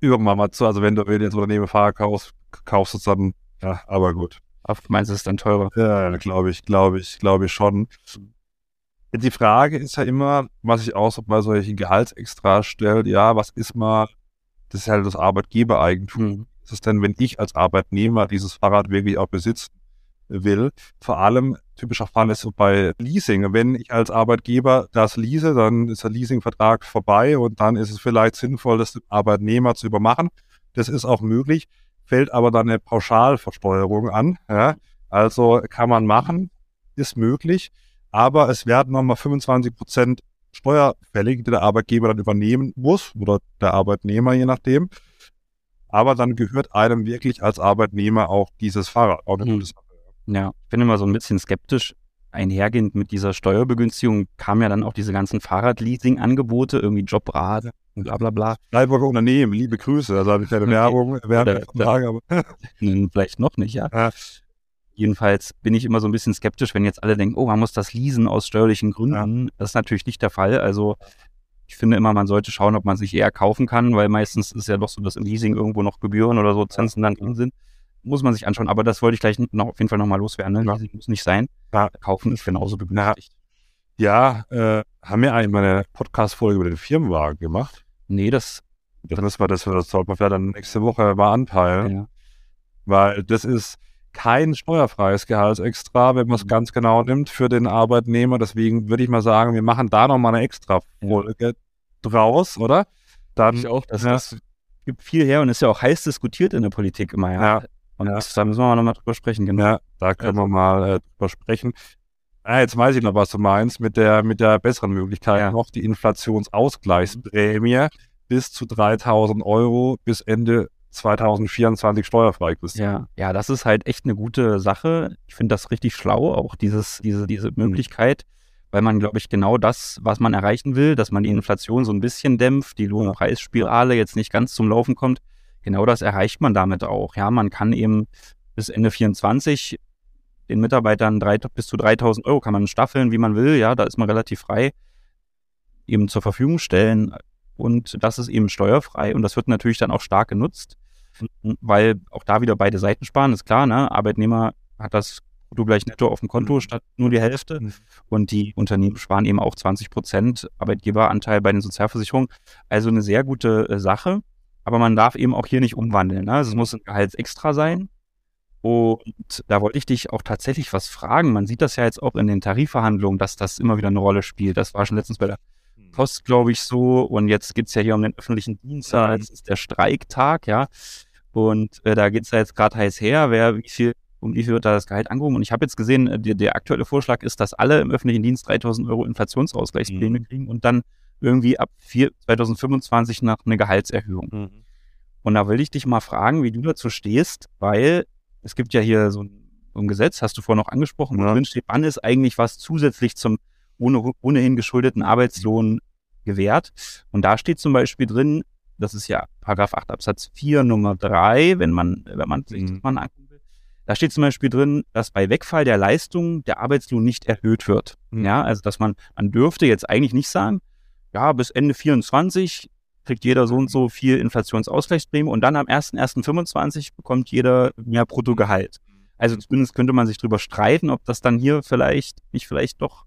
irgendwann mal zu, also wenn du wenn du jetzt Unternehmen Fahrer kaufst, kaufst du es dann, ja, aber gut. Meinst du, es ist dann teurer? Ja, glaube ich, glaube ich, glaube ich schon. Die Frage ist ja immer, was ich auch so bei solchen Gehaltsextras stellt, ja, was ist mal, das ist halt das Arbeitgebereigentum. Hm. ist es denn, wenn ich als Arbeitnehmer dieses Fahrrad wirklich auch besitzen will? Vor allem, typischer Fall ist so bei Leasing. Wenn ich als Arbeitgeber das lease, dann ist der Leasingvertrag vorbei und dann ist es vielleicht sinnvoll, das dem Arbeitnehmer zu übermachen. Das ist auch möglich, fällt aber dann eine Pauschalversteuerung an. Ja? Also kann man machen, ist möglich, aber es werden nochmal 25 Prozent Steuer fällig, die der Arbeitgeber dann übernehmen muss oder der Arbeitnehmer, je nachdem. Aber dann gehört einem wirklich als Arbeitnehmer auch dieses Fahrrad. Auch Hm. Ja, ich bin immer so ein bisschen skeptisch. Einhergehend mit dieser Steuerbegünstigung kamen ja dann auch diese ganzen Fahrradleasing-Angebote, irgendwie Jobrad und bla bla bla. Freiburger Unternehmen, liebe Grüße. Also habe ich keine Okay. Werbung Frage, aber <laughs> Hm, Vielleicht noch nicht, ja. Ja. Jedenfalls bin ich immer so ein bisschen skeptisch, wenn jetzt alle denken, oh, man muss das leasen aus steuerlichen Gründen. Das ist natürlich nicht der Fall. Also ich finde immer, man sollte schauen, ob man sich eher kaufen kann, weil meistens ist ja doch so, dass im Leasing irgendwo noch Gebühren oder so Zinsen dann drin sind. Muss man sich anschauen. Aber das wollte ich gleich noch auf jeden Fall nochmal loswerden. Ne? Ja. Leasing muss nicht sein. Ja. Kaufen ist genauso begünstigt. Ja, äh, haben wir eigentlich mal eine Podcast-Folge über den Firmenwagen gemacht. Nee, das, Das müssen wir, das, das sollte man vielleicht dann nächste Woche mal anpeilen. ja. weil das ist kein steuerfreies Gehaltsextra, wenn man es Mhm. ganz genau nimmt für den Arbeitnehmer. Deswegen würde ich mal sagen, wir machen da nochmal eine extra Folge draus, oder? Dann, ich auch. Das, ja. das gibt viel her und ist ja auch heiß diskutiert in der Politik immer, ja. Ja. Und Ja. da müssen wir nochmal drüber sprechen, genau. ja, da können wir mal äh, drüber sprechen. Ah, jetzt weiß ich noch, was du meinst mit der, mit der besseren Möglichkeit Ja. noch, die Inflationsausgleichsprämie bis zu 3000 Euro bis Ende 2024 steuerfrei ist. Ja, ja, das ist halt echt eine gute Sache. Ich finde das richtig schlau, auch dieses, diese, diese Möglichkeit, weil man, glaube ich, genau das, was man erreichen will, dass man die Inflation so ein bisschen dämpft, die Lohnpreisspirale jetzt nicht ganz zum Laufen kommt, genau das erreicht man damit auch. Ja, man kann eben bis Ende 24 den Mitarbeitern drei, bis zu 3000 Euro kann man staffeln, wie man will. Ja, da ist man relativ frei eben zur Verfügung stellen. Und das ist eben steuerfrei und das wird natürlich dann auch stark genutzt, weil auch da wieder beide Seiten sparen, ist klar. Ne? Arbeitnehmer hat das Brutto gleich netto auf dem Konto mhm. statt nur die Hälfte. Mhm. Und die Unternehmen sparen eben auch 20 Prozent Arbeitgeberanteil bei den Sozialversicherungen. Also eine sehr gute äh, Sache. Aber man darf eben auch hier nicht umwandeln. Ne? Also es muss ein Gehaltsextra sein. Und da wollte ich dich auch tatsächlich was fragen. Man sieht das ja jetzt auch in den Tarifverhandlungen, dass das immer wieder eine Rolle spielt. Das war schon letztens bei der hm. Post, glaube ich, so. Und jetzt geht es ja hier um den öffentlichen Dienst. Ja, jetzt ist der Streiktag, ja. Und äh, da geht es ja jetzt gerade heiß her, wer wie viel, um wie viel wird da das Gehalt angehoben. Und ich habe jetzt gesehen, äh, der, der, aktuelle Vorschlag ist, dass alle im öffentlichen Dienst 3000 Euro Inflationsausgleichspläne mhm. kriegen und dann irgendwie ab 4, 2025 nach eine Gehaltserhöhung. Mhm. Und da will ich dich mal fragen, wie du dazu stehst, weil es gibt ja hier so ein, so ein Gesetz, hast du vorhin noch angesprochen, wo ja. drin steht, wann ist eigentlich was zusätzlich zum ohne, ohnehin geschuldeten Arbeitslohn gewährt. Und da steht zum Beispiel drin, das ist ja Paragraph 8 Absatz 4 Nummer 3, wenn man, wenn man sich das mhm. mal angucken will. Da steht zum Beispiel drin, dass bei Wegfall der Leistung der Arbeitslohn nicht erhöht wird. Mhm. Ja, also dass man, man dürfte jetzt eigentlich nicht sagen, ja, bis Ende 24 kriegt jeder so und so viel Inflationsausgleichsprämie und dann am 1.1.25 bekommt jeder mehr Bruttogehalt. Also zumindest könnte man sich drüber streiten, ob das dann hier vielleicht nicht vielleicht doch.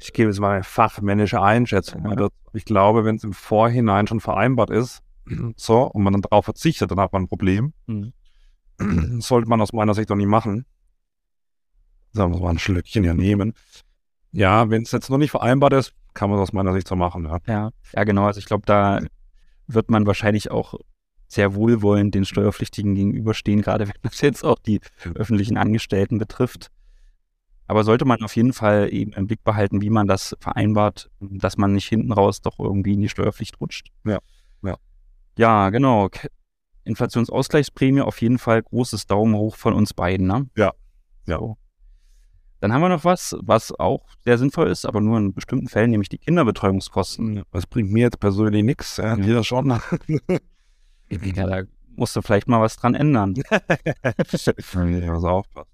Ich gebe jetzt mal eine fachmännische Einschätzung. Ja. Ich glaube, wenn es im Vorhinein schon vereinbart ist, <clears throat> so, und man dann darauf verzichtet, dann hat man ein Problem. Mhm. <clears throat> Sollte man aus meiner Sicht doch nicht machen. Sagen wir mal ein Schlückchen ja nehmen. Ja, wenn es jetzt noch nicht vereinbart ist, kann man aus meiner Sicht so machen. Ja, ja, ja genau. Also ich glaube, da wird man wahrscheinlich auch sehr wohlwollend den Steuerpflichtigen gegenüberstehen, gerade wenn das jetzt auch die öffentlichen Angestellten betrifft. Aber sollte man auf jeden Fall eben im Blick behalten, wie man das vereinbart, dass man nicht hinten raus doch irgendwie in die Steuerpflicht rutscht. Ja, ja. Ja, genau. Inflationsausgleichsprämie auf jeden Fall großes Daumen hoch von uns beiden, ne? Ja. Ja. So. Dann haben wir noch was, was auch sehr sinnvoll ist, aber nur in bestimmten Fällen, nämlich die Kinderbetreuungskosten. Das bringt mir jetzt persönlich nichts. Ja, ja. Jeder schon. <laughs> ja, da musst du vielleicht mal was dran ändern. <laughs> ja, muss aufpassen.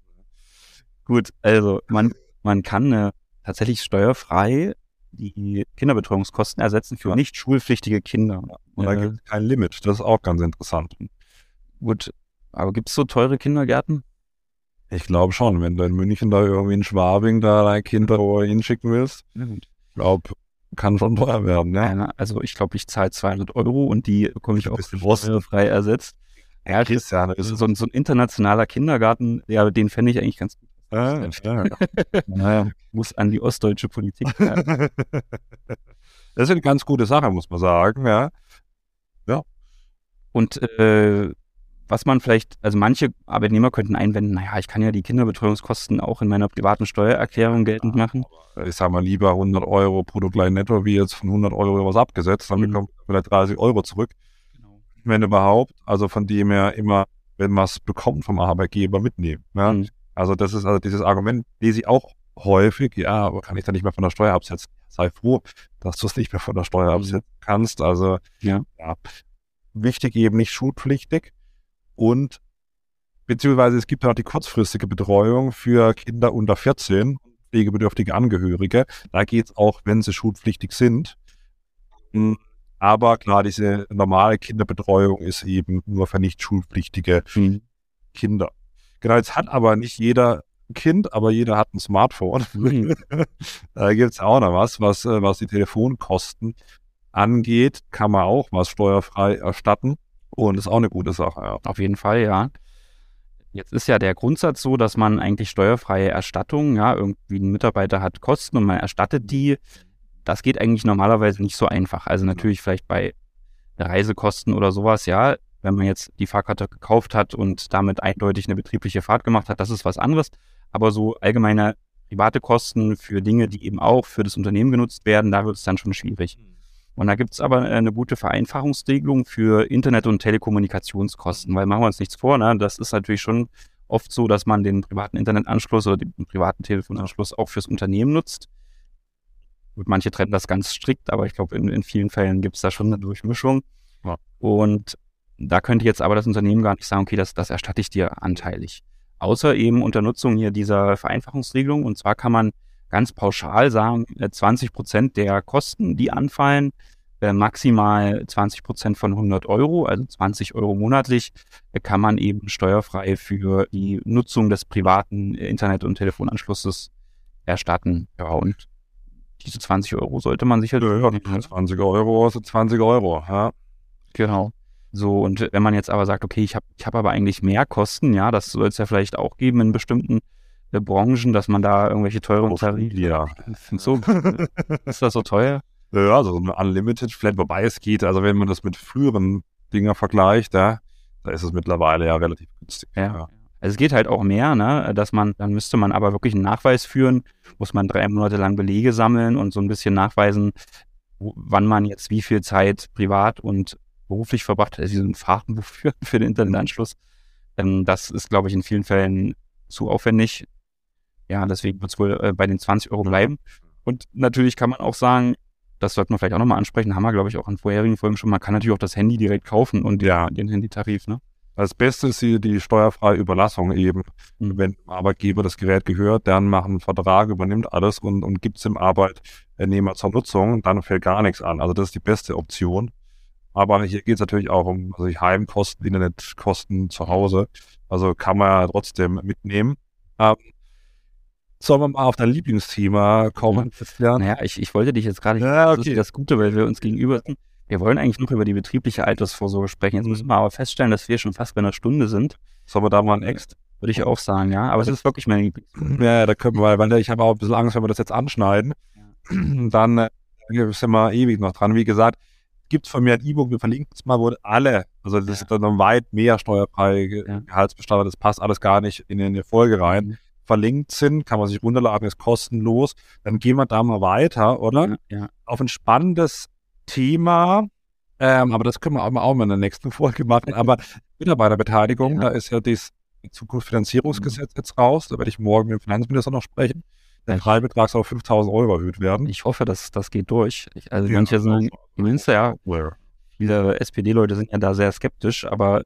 Gut, also man, man kann äh, tatsächlich steuerfrei die Kinderbetreuungskosten ersetzen für ja. nicht schulpflichtige Kinder. Und da äh, gibt es kein Limit. Das ist auch ganz interessant. Gut, aber gibt es so teure Kindergärten? Ich glaube schon, wenn du in München da irgendwie in Schwabing da dein Kind da hinschicken willst. Ich glaube, kann schon teuer werden, ja also ich glaube, ich zahle 200 Euro und die bekomme ich auch frei ersetzt. Ja, Christian, ist so, ein, so ein internationaler Kindergarten, ja, den fände ich eigentlich ganz gut. Ah, ja. naja, <laughs> muss an die ostdeutsche Politik. Ja. <laughs> Das ist eine ganz gute Sache, muss man sagen, ja. Ja. Und äh, was man vielleicht, also manche Arbeitnehmer könnten einwenden, naja, ich kann ja die Kinderbetreuungskosten auch in meiner privaten Steuererklärung geltend machen. Ich sage mal lieber 100 Euro Produktlein netto, wie jetzt von 100 Euro was abgesetzt, dann mhm. bekommt man vielleicht 30 Euro zurück. Genau. Wenn überhaupt. Also von dem her immer, wenn man es bekommt vom Arbeitgeber, mitnehmen. Ja? Mhm. Also das ist also dieses Argument, lese ich auch häufig, ja, aber kann ich da nicht mehr von der Steuer absetzen? Sei froh, dass du es nicht mehr von der Steuer mhm. absetzen kannst. Also ja. ja. Wichtig eben nicht schulpflichtig und beziehungsweise es gibt auch die kurzfristige Betreuung für Kinder unter 14, pflegebedürftige Angehörige. Da geht es auch, wenn sie schulpflichtig sind. Hm, aber klar, diese normale Kinderbetreuung ist eben nur für nicht schulpflichtige mhm. Kinder. Genau, jetzt hat aber nicht jeder ein Kind, aber jeder hat ein Smartphone. Mhm. <laughs> da gibt es auch noch was, was, äh, was die Telefonkosten angeht, kann man auch was steuerfrei erstatten. Und das ist auch eine gute Sache, ja. Auf jeden Fall, ja. Jetzt ist ja der Grundsatz so, dass man eigentlich steuerfreie Erstattung, ja, irgendwie ein Mitarbeiter hat Kosten und man erstattet die. Das geht eigentlich normalerweise nicht so einfach. Also natürlich vielleicht bei Reisekosten oder sowas, ja, wenn man jetzt die Fahrkarte gekauft hat und damit eindeutig eine betriebliche Fahrt gemacht hat, das ist was anderes. Aber so allgemeine private Kosten für Dinge, die eben auch für das Unternehmen genutzt werden, da wird es dann schon schwierig. Und da gibt es aber eine gute Vereinfachungsregelung für Internet- und Telekommunikationskosten, weil machen wir uns nichts vor, ne? das ist natürlich schon oft so, dass man den privaten Internetanschluss oder den privaten Telefonanschluss auch fürs Unternehmen nutzt. Gut, manche trennen das ganz strikt, aber ich glaube, in, in vielen Fällen gibt es da schon eine Durchmischung. Ja. Und da könnte jetzt aber das Unternehmen gar nicht sagen, okay, das, das erstatte ich dir anteilig. außer eben unter Nutzung hier dieser Vereinfachungsregelung. Und zwar kann man ganz pauschal sagen, 20 äh, Prozent der Kosten, die anfallen, äh, maximal 20 Prozent von 100 Euro, also 20 Euro monatlich, äh, kann man eben steuerfrei für die Nutzung des privaten Internet- und Telefonanschlusses erstatten. Ja, und diese 20 Euro sollte man sich halt. Ja, ja 20 Euro sind 20 Euro, ja. Genau. So, und wenn man jetzt aber sagt, okay, ich habe ich hab aber eigentlich mehr Kosten, ja, das soll es ja vielleicht auch geben in bestimmten Branchen, dass man da irgendwelche teuren Tarife. Ja. So, <laughs> ist das so teuer? Ja, also so eine Unlimited Flat, wobei es geht, also wenn man das mit früheren Dinger vergleicht, ja, da ist es mittlerweile ja relativ günstig. Ja. ja. Also es geht halt auch mehr, ne, dass man, dann müsste man aber wirklich einen Nachweis führen, muss man drei Monate lang Belege sammeln und so ein bisschen nachweisen, wann man jetzt wie viel Zeit privat und beruflich verbracht hat, also diesen Fahrtenbuch führen <laughs> für den Internetanschluss. Ähm, das ist, glaube ich, in vielen Fällen zu aufwendig. Ja, deswegen wird es wohl äh, bei den 20 Euro bleiben. Und natürlich kann man auch sagen, das sollte man vielleicht auch nochmal ansprechen, haben wir, glaube ich, auch in vorherigen Folgen schon, man kann natürlich auch das Handy direkt kaufen und ja. den Handytarif, ne? Das Beste ist hier die steuerfreie Überlassung eben. Mhm. Wenn dem Arbeitgeber das Gerät gehört, dann macht einen Vertrag, übernimmt alles und, und gibt es dem Arbeitnehmer zur Nutzung, dann fällt gar nichts an. Also das ist die beste Option. Aber hier geht es natürlich auch um also Heimkosten, Internetkosten zu Hause. Also kann man ja trotzdem mitnehmen. Ähm, Sollen wir mal auf dein Lieblingsthema kommen? Ja. Naja, ich, ich wollte dich jetzt gerade, ja, okay. das ist das Gute, weil wir uns gegenüber sind. Wir wollen eigentlich noch über die betriebliche Altersvorsorge sprechen. Jetzt müssen wir aber feststellen, dass wir schon fast bei einer Stunde sind. Sollen wir da mal ein Ext? Würde ich auch sagen, ja. Aber es ist wirklich mein Lieblingsthema. Ja, da können wir, weil ich habe auch ein bisschen Angst, wenn wir das jetzt anschneiden, ja. dann äh, sind wir ewig noch dran. Wie gesagt, gibt es von mir ein E-Book, wir verlinken es mal, wo alle, also das ja. ist dann noch weit mehr steuerfreie ja. Gehaltsbestandteile, das passt alles gar nicht in, in die Folge rein. Verlinkt sind, kann man sich runterladen, ist kostenlos. Dann gehen wir da mal weiter, oder? Ja. Auf ein spannendes Thema. Ähm, aber das können wir auch mal, auch mal in der nächsten Folge machen. <laughs> Aber Mitarbeiterbeteiligung, ja. da ist ja das Zukunftsfinanzierungsgesetz mhm. jetzt raus. Da werde ich morgen mit dem Finanzminister noch sprechen. Der Freibetrag soll auf 5000 Euro erhöht werden. Ich hoffe, dass das geht durch. Ich, also ja, manche sind, ja, viele SPD-Leute sind ja da sehr skeptisch, aber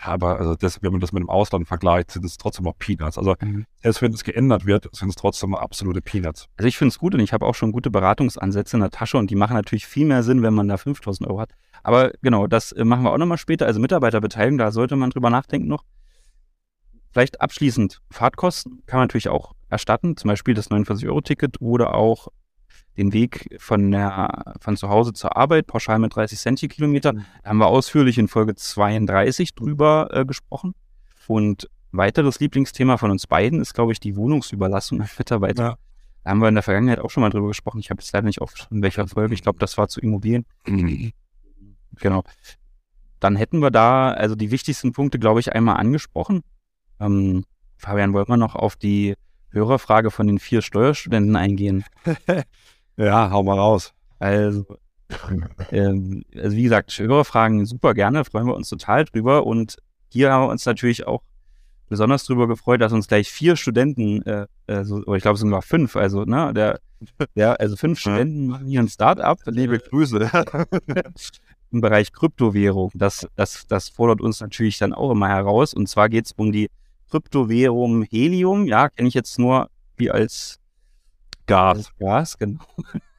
aber also das, wenn man das mit dem Ausland vergleicht, sind es trotzdem noch Peanuts. Also mhm. selbst wenn es geändert wird, sind es trotzdem absolute Peanuts. Also ich finde es gut und ich habe auch schon gute Beratungsansätze in der Tasche und die machen natürlich viel mehr Sinn, wenn man da 5000 Euro hat. Aber genau, das äh, machen wir auch nochmal später. Also Mitarbeiterbeteiligung, da sollte man drüber nachdenken noch. Vielleicht abschließend, Fahrtkosten kann man natürlich auch erstatten, zum Beispiel das 49-Euro-Ticket oder auch den Weg von, der, von zu Hause zur Arbeit, pauschal mit 30 Cent je Kilometer. Mhm. Da haben wir ausführlich in Folge 32 drüber äh, gesprochen. Und weiteres Lieblingsthema von uns beiden ist, glaube ich, die Wohnungsüberlassung an Mitarbeiter. Ja. Da haben wir in der Vergangenheit auch schon mal drüber gesprochen. Ich habe jetzt leider nicht aufgeschrieben, in welcher Folge. Ich glaube, das war zu Immobilien. Mhm. Genau. Dann hätten wir da also die wichtigsten Punkte, glaube ich, einmal angesprochen. Ähm, Fabian, wollen wir noch auf die Hörerfrage von den vier Steuerstudenten eingehen? <laughs> Ja, hau mal raus. Also, ähm, also wie gesagt, Hörerfragen super gerne, freuen wir uns total drüber. Und hier haben wir uns natürlich auch besonders drüber gefreut, dass uns gleich vier Studenten, äh, also, ich glaube sogar fünf, also, ne, der, der also fünf <laughs> Studenten machen hier ein Start-up. Liebe Grüße. <laughs> Im Bereich Kryptowährung. Das, das, das fordert uns natürlich dann auch immer heraus. Und zwar geht es um die Kryptowährung Helium. Ja, kenne ich jetzt nur wie als Gas. Gas, genau.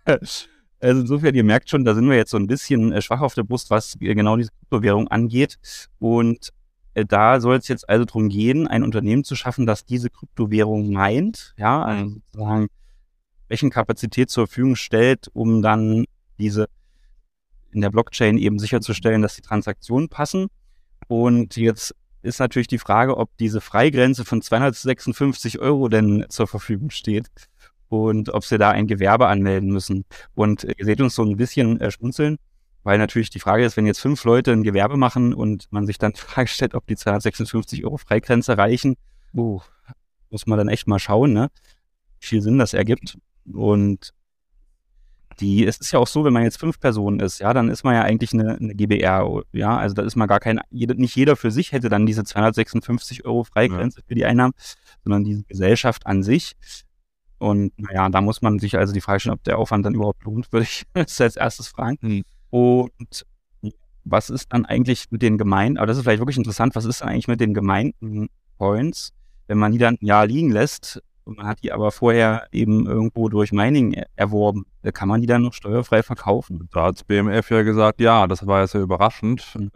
<laughs> Also insofern, ihr merkt schon, da sind wir jetzt so ein bisschen äh, schwach auf der Brust, was genau diese Kryptowährung angeht. Und äh, da soll es jetzt also darum gehen, ein Unternehmen zu schaffen, das diese Kryptowährung meint, ja, also sozusagen Rechenkapazität zur Verfügung stellt, um dann diese in der Blockchain eben sicherzustellen, dass die Transaktionen passen. Und jetzt ist natürlich die Frage, ob diese Freigrenze von 256 Euro denn zur Verfügung steht und ob sie da ein Gewerbe anmelden müssen. Und ihr seht uns so ein bisschen äh, schmunzeln, weil natürlich die Frage ist, wenn jetzt fünf Leute ein Gewerbe machen und man sich dann die Frage stellt, ob die 256 Euro Freigrenze reichen, uh, muss man dann echt mal schauen, ne? wie viel Sinn das ergibt. Und die, es ist ja auch so, wenn man jetzt fünf Personen ist, ja, dann ist man ja eigentlich eine, eine GBR, ja, also da ist man gar kein, jeder, nicht jeder für sich hätte dann diese 256 Euro Freigrenze ja. für die Einnahmen, sondern diese Gesellschaft an sich. Und naja, da muss man sich also die Frage stellen, ob der Aufwand dann überhaupt lohnt, würde ich <laughs> als erstes fragen. Mhm. Und was ist dann eigentlich mit den Gemeinden, aber das ist vielleicht wirklich interessant, was ist eigentlich mit den Gemeinden Points, Wenn man die dann ein Jahr liegen lässt und man hat die aber vorher eben irgendwo durch Mining er erworben, kann man die dann noch steuerfrei verkaufen? Da hat BMF ja gesagt, ja, das war ja sehr überraschend. Mhm.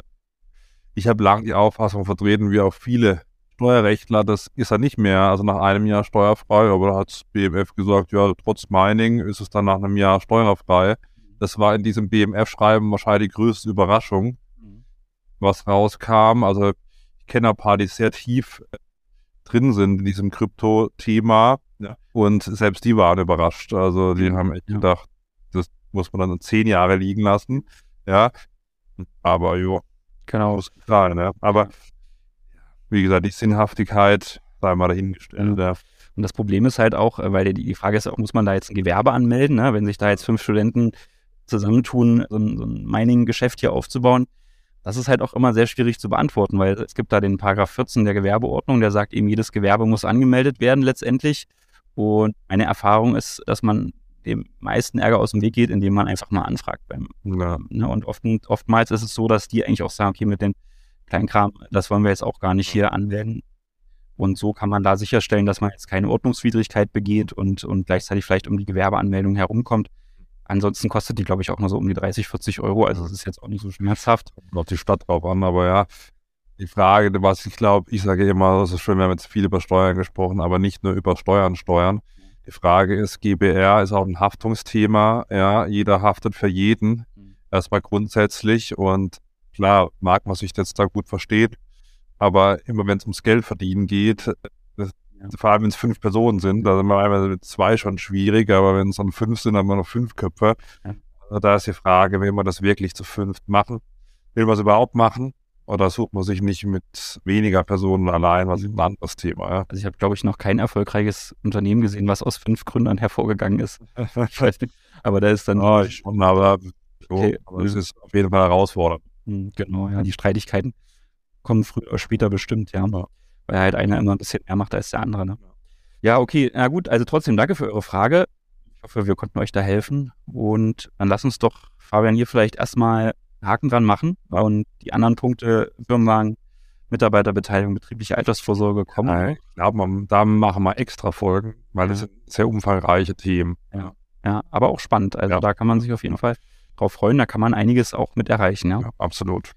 Ich habe lange die Auffassung vertreten, wie auch viele Steuerrechtler, das ist er nicht mehr, also nach einem Jahr steuerfrei, aber da hat BMF gesagt, ja, trotz Mining ist es dann nach einem Jahr steuerfrei. Das war in diesem BMF-Schreiben wahrscheinlich die größte Überraschung, mhm. was rauskam. Also ich kenne ein paar, die sehr tief äh, drin sind in diesem Krypto-Thema. Ja. Und selbst die waren überrascht. Also die haben echt gedacht, das muss man dann zehn Jahre liegen lassen. Ja. Aber jo, genau. muss sein, ne? Aber wie gesagt, die Sinnhaftigkeit sei mal dahingestellt. Ja. Und das Problem ist halt auch, äh, weil die, die Frage ist auch, muss man da jetzt ein Gewerbe anmelden, ne? wenn sich da jetzt fünf Studenten zusammentun, so ein, so ein Mining-Geschäft hier aufzubauen. Das ist halt auch immer sehr schwierig zu beantworten, weil es gibt da den Paragraph 14 der Gewerbeordnung, der sagt eben, jedes Gewerbe muss angemeldet werden letztendlich. Und meine Erfahrung ist, dass man dem meisten Ärger aus dem Weg geht, indem man einfach mal anfragt. Beim, ja. ne? Und oft, oftmals ist es so, dass die eigentlich auch sagen, okay, mit dem Kleinkram, das wollen wir jetzt auch gar nicht hier anwenden. Und so kann man da sicherstellen, dass man jetzt keine Ordnungswidrigkeit begeht und, und gleichzeitig vielleicht um die Gewerbeanmeldung herumkommt. Ansonsten kostet die, glaube ich, auch nur so um die 30, 40 Euro. Also es ist jetzt auch nicht so schmerzhaft. Kommt die Stadt drauf an, aber ja. Die Frage, was ich glaube, ich sage immer, es ist schön, wir haben jetzt viel über Steuern gesprochen, aber nicht nur über Steuern steuern. Die Frage ist, GBR ist auch ein Haftungsthema. Ja, jeder haftet für jeden. Mhm. Erstmal grundsätzlich und klar, mag man sich jetzt da gut verstehen, aber immer wenn es ums Geld verdienen geht, vor allem wenn es fünf Personen sind, da sind wir einmal mit zwei schon schwierig, aber wenn es dann fünf sind, haben wir noch fünf Köpfe. Ja. Also da ist die Frage, will man das wirklich zu fünft machen? Will man es überhaupt machen? Oder sucht man sich nicht mit weniger Personen allein, was ist ein anderes Thema? Ja? Also ich habe, glaube ich, noch kein erfolgreiches Unternehmen gesehen, was aus fünf Gründern hervorgegangen ist. Aber da ist dann. <laughs> Oh, schon, aber, so, okay. aber es ist auf jeden Fall herausfordernd. Genau, ja. Die Streitigkeiten kommen früher oder später bestimmt, ja. ja weil halt einer immer ein bisschen mehr macht als der andere. Ne? Ja, okay, na gut, also trotzdem danke für eure Frage. Ich hoffe, wir konnten euch da helfen. Und dann lass uns doch, Fabian, hier vielleicht erstmal Haken dran machen und die anderen Punkte, Firmenwagen, Mitarbeiterbeteiligung, betriebliche Altersvorsorge kommen. Ja, ja, da machen wir extra Folgen, weil das sind sehr umfangreiche Themen. Ja, ja aber auch spannend. Also ja. da kann man sich auf jeden Fall drauf freuen. Da kann man einiges auch mit erreichen. Ja, ja absolut.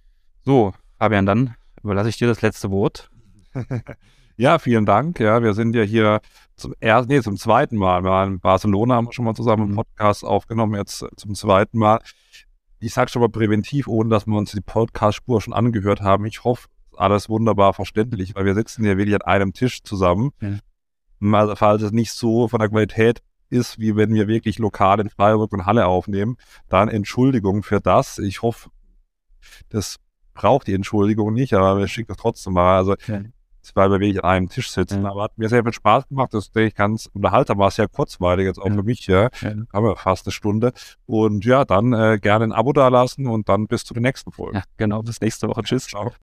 So, Fabian, dann überlasse ich dir das letzte Wort. <laughs> ja, vielen Dank. Ja, wir sind ja hier zum ersten, nee, zum zweiten Mal. Wir waren in Barcelona, haben wir schon mal zusammen einen mhm. Podcast aufgenommen, jetzt zum zweiten Mal. Ich sage schon mal präventiv, ohne dass wir uns die Podcast-Spur schon angehört haben. Ich hoffe, alles wunderbar verständlich, weil wir sitzen ja wirklich an einem Tisch zusammen. Ja. Also, falls es nicht so von der Qualität ist, wie wenn wir wirklich lokal in Freiburg und Halle aufnehmen, dann Entschuldigung für das. Ich hoffe, das braucht die Entschuldigung nicht, aber wir schicken das trotzdem mal. Also, ja weil wir wirklich an einem Tisch sitzen. Ja. Aber hat mir sehr viel Spaß gemacht. Das ist, denke ich, ganz unterhaltsam. War sehr kurzweilig jetzt auch ja. für mich. Ja. Haben wir fast eine Stunde. Und ja, dann äh, gerne ein Abo da lassen und dann bis zu der nächsten Folge. Genau. Bis nächste Woche. Tschüss. Ciao.